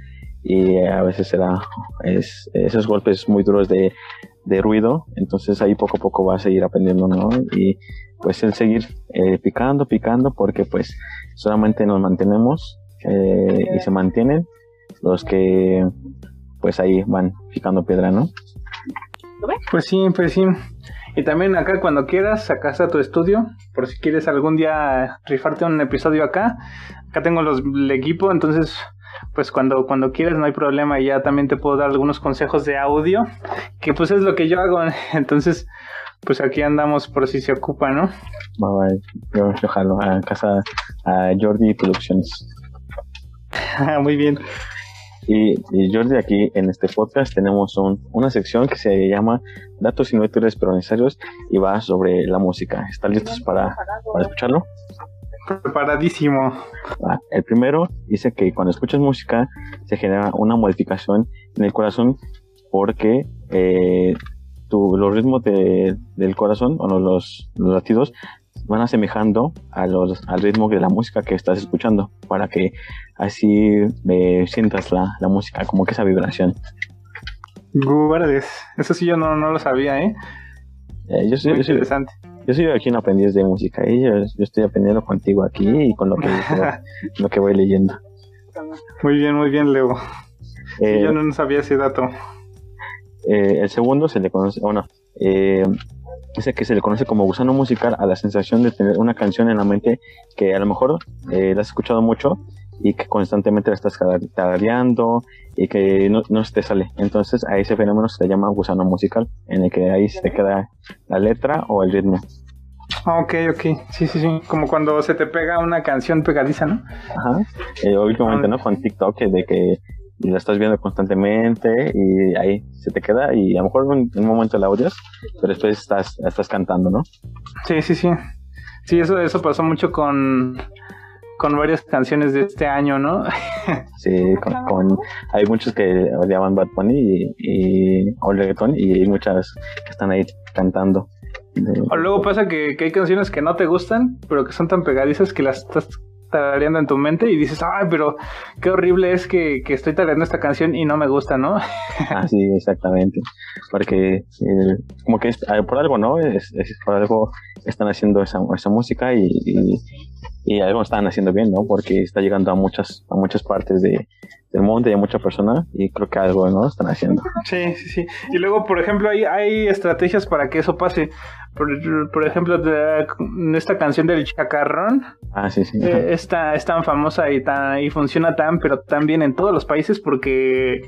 y a veces era es, esos golpes muy duros de, de, ruido. Entonces ahí poco a poco vas a seguir aprendiendo, ¿no? Y pues el seguir eh, picando, picando, porque pues solamente nos mantenemos eh, y se mantienen los que pues ahí van picando piedra, ¿no? Pues sí, pues sí. Y también acá cuando quieras, acá está tu estudio, por si quieres algún día rifarte un episodio acá. Acá tengo los, el equipo, entonces pues cuando, cuando quieras no hay problema, ya también te puedo dar algunos consejos de audio, que pues es lo que yo hago, entonces pues aquí andamos por si se ocupa, ¿no? Bye bye, yo, jalo a casa a Jordi Producciones. Muy bien. Y, Jordi, aquí en este podcast tenemos una sección que se llama Datos inútiles pero necesarios y va sobre la música. ¿Están listos para, para escucharlo? Preparadísimo. Ah, el primero dice que cuando escuchas música se genera una modificación en el corazón porque eh, los ritmos del corazón o los, los latidos van asemejando a los, al ritmo de la música que estás escuchando para que así eh, sientas la, la, música, como que esa vibración. Guardes, eso sí yo no, no lo sabía, ¿eh? eh yo, soy, interesante. Yo soy aquí un aprendiz de música y yo, estoy aprendiendo contigo aquí y con lo que, lo que voy leyendo. Muy bien, muy bien, Leo. Eh, yo no sabía ese dato. Eh, el segundo se le conoce, bueno, eh, ese que se le conoce como gusano musical a la sensación de tener una canción en la mente que a lo mejor eh, la has escuchado mucho y que constantemente la estás tarareando y que no, no se te sale. Entonces a ese fenómeno se le llama gusano musical, en el que ahí se te queda la letra o el ritmo. Ah, ok, ok. Sí, sí, sí. Como cuando se te pega una canción pegadiza, ¿no? Ajá. Eh, últimamente, ¿no? Con TikTok, de que la estás viendo constantemente y ahí se te queda y a lo mejor en un momento la odias, pero después estás, estás cantando, ¿no? Sí, sí, sí. Sí, eso, eso pasó mucho con, con varias canciones de este año, ¿no? sí, con, hay muchos que odiaban Bad Bunny y, y o reggaeton y hay muchas que están ahí cantando. O luego pasa que, que, hay canciones que no te gustan, pero que son tan pegadizas que las estás tarareando en tu mente y dices, ay, pero qué horrible es que, que estoy tarareando esta canción y no me gusta, ¿no? ah, sí, exactamente. Porque eh, como que es, por algo, ¿no? Es, por algo están haciendo esa, esa música y, algo están haciendo bien, ¿no? Porque está llegando a muchas, a muchas partes de, del mundo y a muchas personas y creo que algo, ¿no? Están haciendo. Sí, sí, sí. Y luego, por ejemplo, hay, hay estrategias para que eso pase. Por, por ejemplo, de, esta canción del chacarrón. Ah, sí, sí. Eh, es, tan famosa y, tan, y funciona tan, pero tan bien en todos los países porque,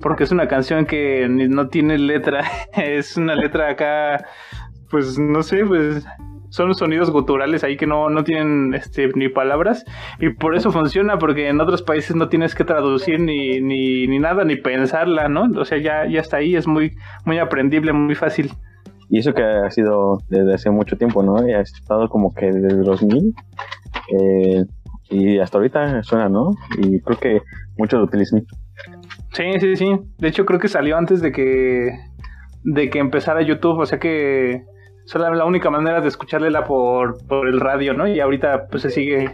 porque es una canción que no tiene letra. es una letra acá, pues no sé, pues son sonidos guturales ahí que no, no tienen este, ni palabras y por eso funciona porque en otros países no tienes que traducir ni, ni, ni nada ni pensarla, ¿no? O sea, ya, ya está ahí, es muy, muy aprendible, muy fácil. Y eso que ha sido desde hace mucho tiempo, ¿no? Y ha estado como que desde 2000 eh, y hasta ahorita suena, ¿no? Y creo que muchos lo utilizan. Sí, sí, sí. De hecho, creo que salió antes de que de que empezara YouTube, o sea que solo la única manera de escucharla por, por el radio, ¿no? Y ahorita pues se sigue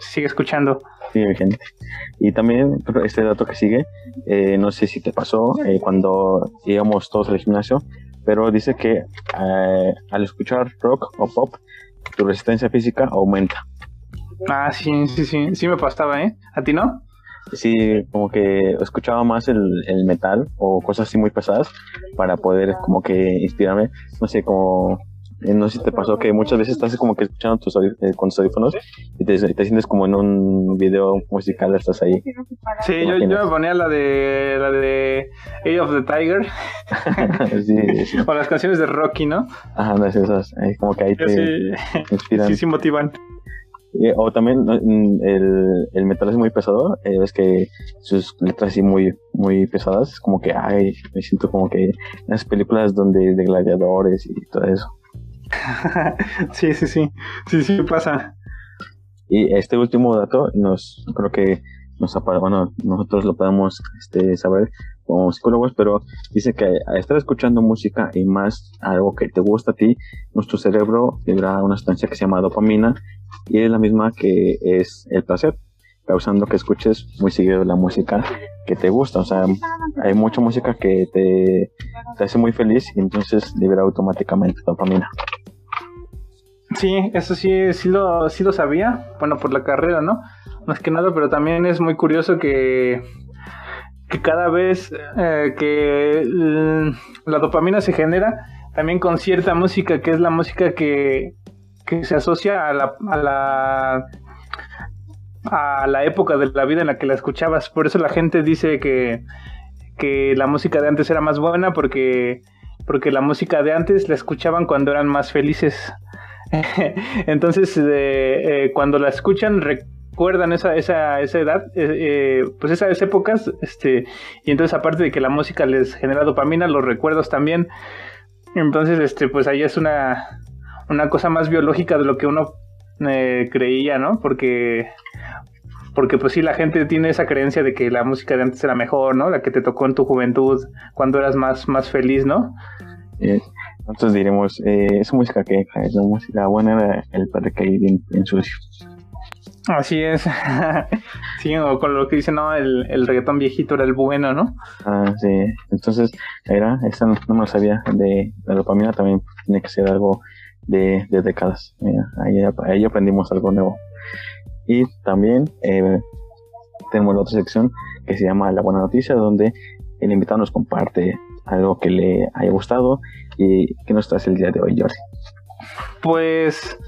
sigue escuchando. Sí, gente. Y también este dato que sigue, eh, no sé si te pasó eh, cuando íbamos todos al gimnasio, pero dice que eh, al escuchar rock o pop, tu resistencia física aumenta. Ah, sí, sí, sí, sí me pasaba, ¿eh? ¿A ti no? Sí, como que escuchaba más el, el metal o cosas así muy pesadas para poder como que inspirarme, no sé, como eh, no sé si te pasó que muchas veces estás como que escuchando tus eh, con tus audífonos y te, te, sientes como en un video musical, estás ahí. Sí, yo, yo, me ponía la de la de Age of the Tiger. sí, O las canciones de Rocky, ¿no? Ajá, no es esas. como que ahí te inspiran. Sí, sí motivan. O también mm, el, el, metal es muy pesado, eh, es que sus letras así muy, muy pesadas, es como que, ay, me siento como que las películas donde de gladiadores y todo eso. sí, sí, sí, sí, sí pasa. Y este último dato nos, creo que nos bueno, nosotros lo podemos este, saber como psicólogos, pero dice que al estar escuchando música y más algo que te gusta a ti, nuestro cerebro libera una sustancia que se llama dopamina y es la misma que es el placer, causando que escuches muy seguido la música que te gusta. O sea, hay mucha música que te, te hace muy feliz y entonces libera automáticamente dopamina. Sí, eso sí, sí lo, sí lo sabía, bueno, por la carrera, ¿no? Más que nada, pero también es muy curioso que, que cada vez eh, que la dopamina se genera, también con cierta música, que es la música que, que se asocia a la, a la a la época de la vida en la que la escuchabas. Por eso la gente dice que, que la música de antes era más buena porque, porque la música de antes la escuchaban cuando eran más felices. Entonces, eh, eh, cuando la escuchan, recuerdan esa, esa, esa edad, eh, pues esas épocas, este, y entonces aparte de que la música les genera dopamina, los recuerdos también. Entonces, este, pues ahí es una, una cosa más biológica de lo que uno creía, ¿no? Porque porque pues sí, la gente tiene esa creencia de que la música de antes era mejor, ¿no? La que te tocó en tu juventud, cuando eras más, más feliz, ¿no? Nosotros diremos, eh, es música que es la música buena, el padre que hay bien, sucio. Así es. sí, o con lo que dice, no, el, el reggaetón viejito era el bueno, ¿no? Ah, sí. Entonces, era, esa no, me lo sabía. De la dopamina también tiene que ser algo de, de décadas. ahí, ahí, aprendimos algo nuevo. Y también eh, tenemos la otra sección que se llama La Buena Noticia, donde el invitado nos comparte algo que le haya gustado y que nos trae el día de hoy, Jordi. Pues,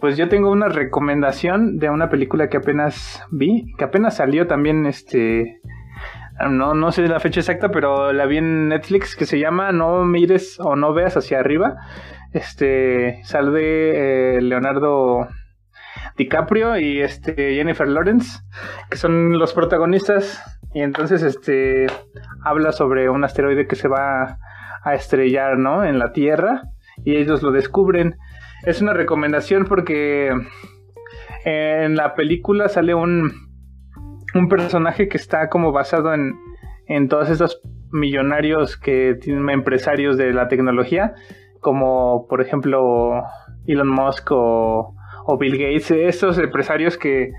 pues yo tengo una recomendación de una película que apenas vi, que apenas salió también, este, no, no sé la fecha exacta, pero la vi en Netflix que se llama No mires o no veas hacia arriba. Este, sale eh, Leonardo DiCaprio y este Jennifer Lawrence, que son los protagonistas. Y entonces este habla sobre un asteroide que se va a estrellar, ¿no? En la Tierra y ellos lo descubren. Es una recomendación porque en la película sale un, un personaje que está como basado en, en todos estos millonarios que tienen empresarios de la tecnología, como por ejemplo Elon Musk o, o Bill Gates, estos empresarios que,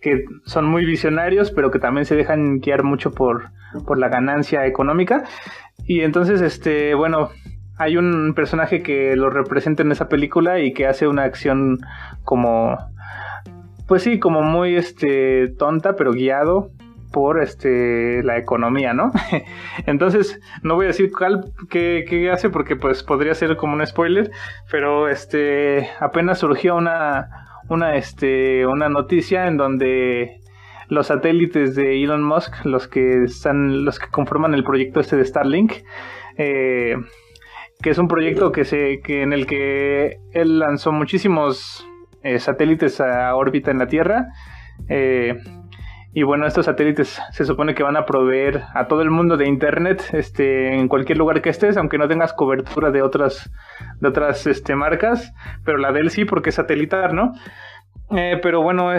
que son muy visionarios, pero que también se dejan guiar mucho por, por la ganancia económica. Y entonces, este, bueno, hay un personaje que lo representa en esa película y que hace una acción como, pues sí, como muy, este, tonta, pero guiado por este la economía, ¿no? Entonces, no voy a decir cuál qué, hace porque pues podría ser como un spoiler, pero este apenas surgió una una este una noticia en donde los satélites de Elon Musk, los que están, los que conforman el proyecto este de Starlink, eh, que es un proyecto que se, que en el que él lanzó muchísimos eh, satélites a órbita en la Tierra. Eh, y bueno, estos satélites se supone que van a proveer a todo el mundo de internet, este, en cualquier lugar que estés, aunque no tengas cobertura de otras, de otras, este, marcas, pero la de él sí, porque es satelitar, ¿no? pero bueno,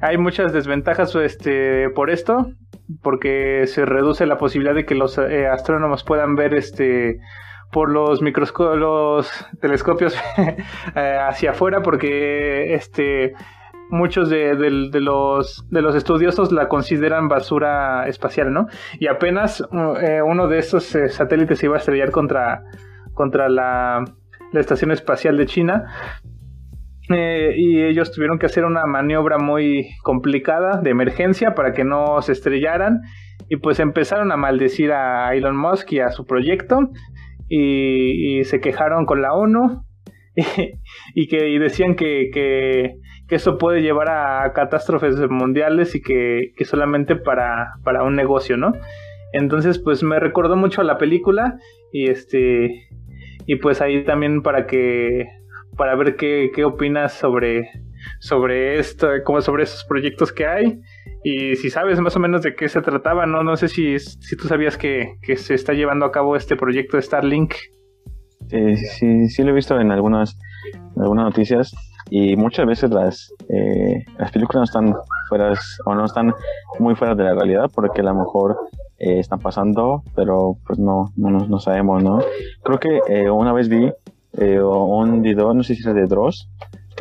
hay muchas desventajas este, por esto, porque se reduce la posibilidad de que los eh, astrónomos puedan ver este por los los telescopios eh, hacia afuera, porque este muchos de, los, de los estudiosos la consideran basura espacial, ¿no? Y apenas eh, uno de estos satélites se iba a estrellar contra, contra la, la Estación Espacial de China eh, y ellos tuvieron que hacer una maniobra muy complicada de emergencia para que no se estrellaran y pues empezaron a maldecir a Elon Musk y a su proyecto y, se quejaron con la ONU y, que decían que, que, eso puede llevar a catástrofes mundiales y que, que solamente para, para un negocio, ¿no? Entonces pues me recordó mucho a la película y este y pues ahí también para que para ver qué, qué opinas sobre, sobre esto, como sobre esos proyectos que hay y si sabes más o menos de qué se trataba, no, no sé si, si tú sabías que, que se está llevando a cabo este proyecto de Starlink. Sí, sí, sí lo he visto en algunas, algunas noticias y muchas veces las, eh, las películas no están fuera o no están muy fuera de la realidad porque a lo mejor eh, están pasando, pero pues no, no, no sabemos, ¿no? Creo que eh, una vez vi eh, un video, no sé si era de Dross,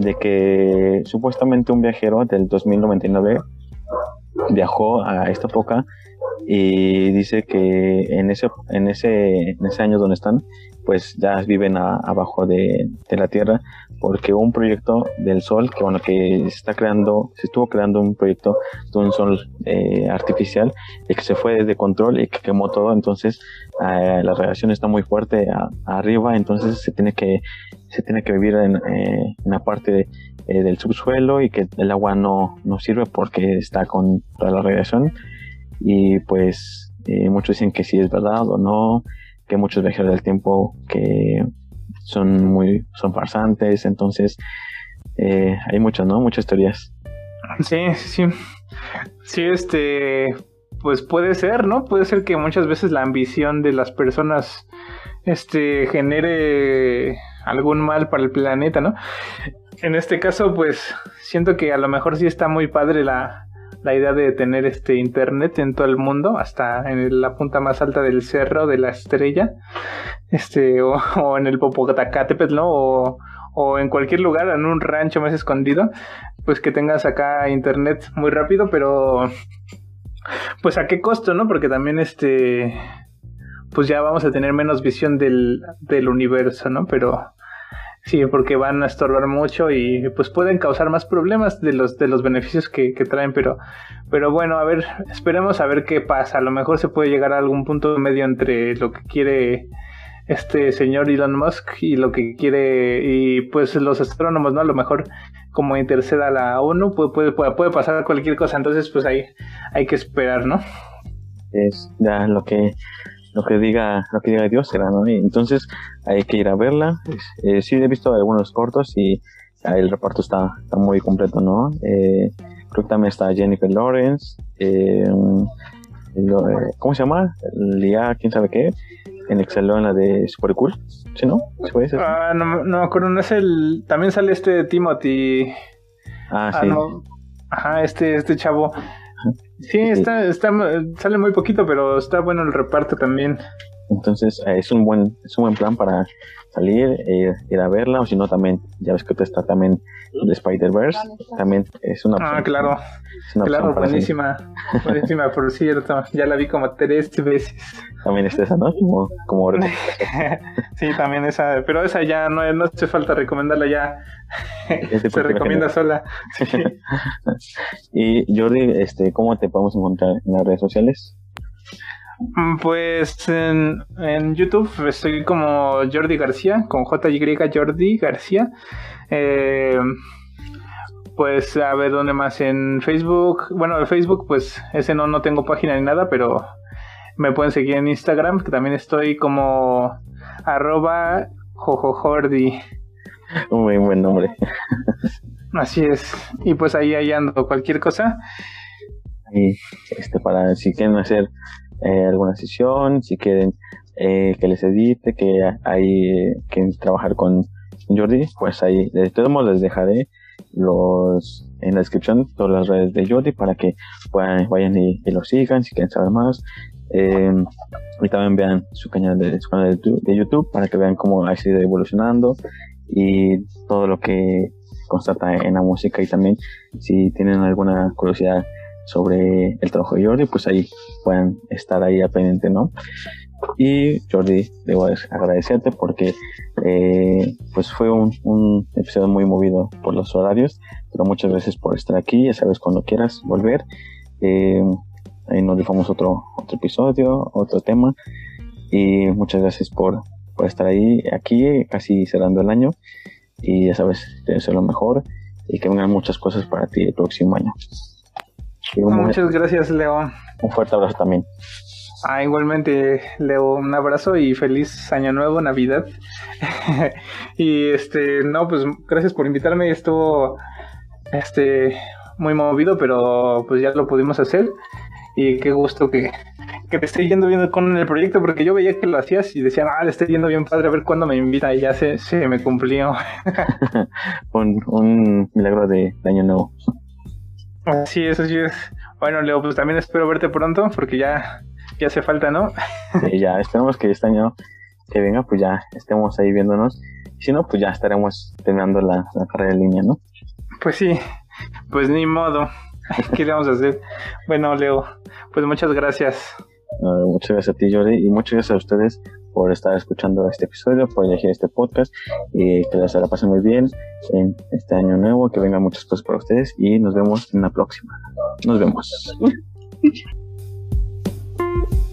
de que supuestamente un viajero del 2099 viajó a esta época y dice que en ese, en ese, en ese año donde están, pues ya viven abajo de, la Tierra, porque un proyecto del Sol, que bueno, que se está creando, se estuvo creando un proyecto de un Sol eh, artificial y que se fue de control y que quemó todo, entonces eh, la radiación está muy fuerte arriba, entonces se tiene que, se tiene que vivir en, eh, la parte del subsuelo y que el agua no, no sirve porque está con toda la radiación. Y pues muchos dicen que sí es verdad o no, que muchos viajeros del tiempo que son muy, son farsantes, entonces eh, hay muchas, ¿no? Muchas teorías. Sí, sí, sí, este, pues puede ser, ¿no? Puede ser que muchas veces la ambición de las personas, este, genere algún mal para el planeta, ¿no? En este caso, pues siento que a lo mejor sí está muy padre la, la idea de tener este internet en todo el mundo, hasta en la punta más alta del cerro de la estrella, este, o, en el Popocatépetl, ¿no? O, o en cualquier lugar, en un rancho más escondido, pues que tengas acá internet muy rápido, pero pues a qué costo, ¿no? Porque también este pues ya vamos a tener menos visión del, del universo, ¿no? Pero Sí, porque van a estorbar mucho y pues pueden causar más problemas de los de los beneficios que, traen, pero pero bueno, a ver, esperemos a ver qué pasa. A lo mejor se puede llegar a algún punto medio entre lo que quiere este señor Elon Musk y lo que quiere y pues los astrónomos, ¿no? A lo mejor como interceda la ONU puede, puede, puede pasar cualquier cosa, entonces pues ahí hay que esperar, ¿no? Es ya lo que lo que diga lo que diga Dios será, ¿no? entonces hay que ir a verla. Eh, sí he visto algunos cortos y el reparto está, está muy completo, ¿no? Eh, creo que también está Jennifer Lawrence, eh, ¿cómo se llama? Lia, quién sabe qué, en Excel en la de Super Cool, ¿sí no? ¿Sí puede ser? Ah, no, no me acuerdo, no es el, también sale este Timothy. Ah, ah sí. Ajá, este, este chavo. Sí, está, está, sale muy poquito, pero está bueno el reparto también. Entonces eh, es un buen es un buen plan para salir e ir, a verla o si no también ya ves que está también de Spider Verse también es una ah claro. Claro buenísima buenísima por cierto. Ya la vi como tres veces. También está esa no como, como... sí también esa pero esa ya no no hace falta recomendarla ya se recomienda sola. Y Jordi este cómo te podemos encontrar en las redes sociales pues en, en, YouTube estoy como Jordi García, con JY Jordi García. Eh, pues a ver dónde más en Facebook. Bueno, en Facebook, pues ese no, no tengo página ni nada, pero me pueden seguir en Instagram, que también estoy como arroba jojojordi. Muy buen nombre. Así es. Y pues ahí, ahí ando cualquier cosa. Y este, para si quieren hacer eh, alguna sesión, si quieren eh, que les edite, que hay que trabajar con Jordi, pues ahí de todos modos les dejaré los en la descripción todas las redes de Jordi para que puedan, vayan y, lo sigan si quieren saber más. Eh, y también vean su canal de, su canal de, YouTube para que vean cómo ha sido evolucionando y todo lo que constata en la música y también si tienen alguna curiosidad sobre el trabajo de Jordi, pues ahí pueden estar ahí a pendiente, ¿no? Y Jordi, debo agradecerte porque eh, pues fue un, episodio muy movido por los horarios, pero muchas gracias por estar aquí, ya sabes, cuando quieras volver. Eh, ahí nos dejamos otro, otro episodio, otro tema. Y muchas gracias por, por estar ahí, aquí, casi cerrando el año. Y ya sabes, te deseo lo mejor y que vengan muchas cosas para ti el próximo año. Muchas gracias, Leo. Un fuerte abrazo también. Ah, igualmente, Leo, un abrazo y feliz año nuevo, Navidad. y este, no, pues gracias por invitarme. Estuvo, este, muy movido, pero pues ya lo pudimos hacer. Y qué gusto que, que te esté yendo bien con el proyecto, porque yo veía que lo hacías y decía, ah, le estoy yendo bien padre, a ver cuándo me invita. Y ya se, se me cumplió. un, un milagro de, año nuevo. Así es, así es. Bueno, Leo, pues también espero verte pronto, porque ya, ya hace falta, ¿no? sí, ya, esperemos que este año que venga, pues ya estemos ahí viéndonos. Si no, pues ya estaremos terminando la, la carrera en línea, ¿no? Pues sí, pues ni modo. ¿Qué le vamos a hacer? Bueno, Leo, pues muchas gracias. muchas gracias a ti, Jordi, y muchas gracias a ustedes por estar escuchando este episodio, por elegir este podcast y que la se la pasen muy bien en este año nuevo, que vengan muchas cosas para ustedes y nos vemos en la próxima. Nos vemos.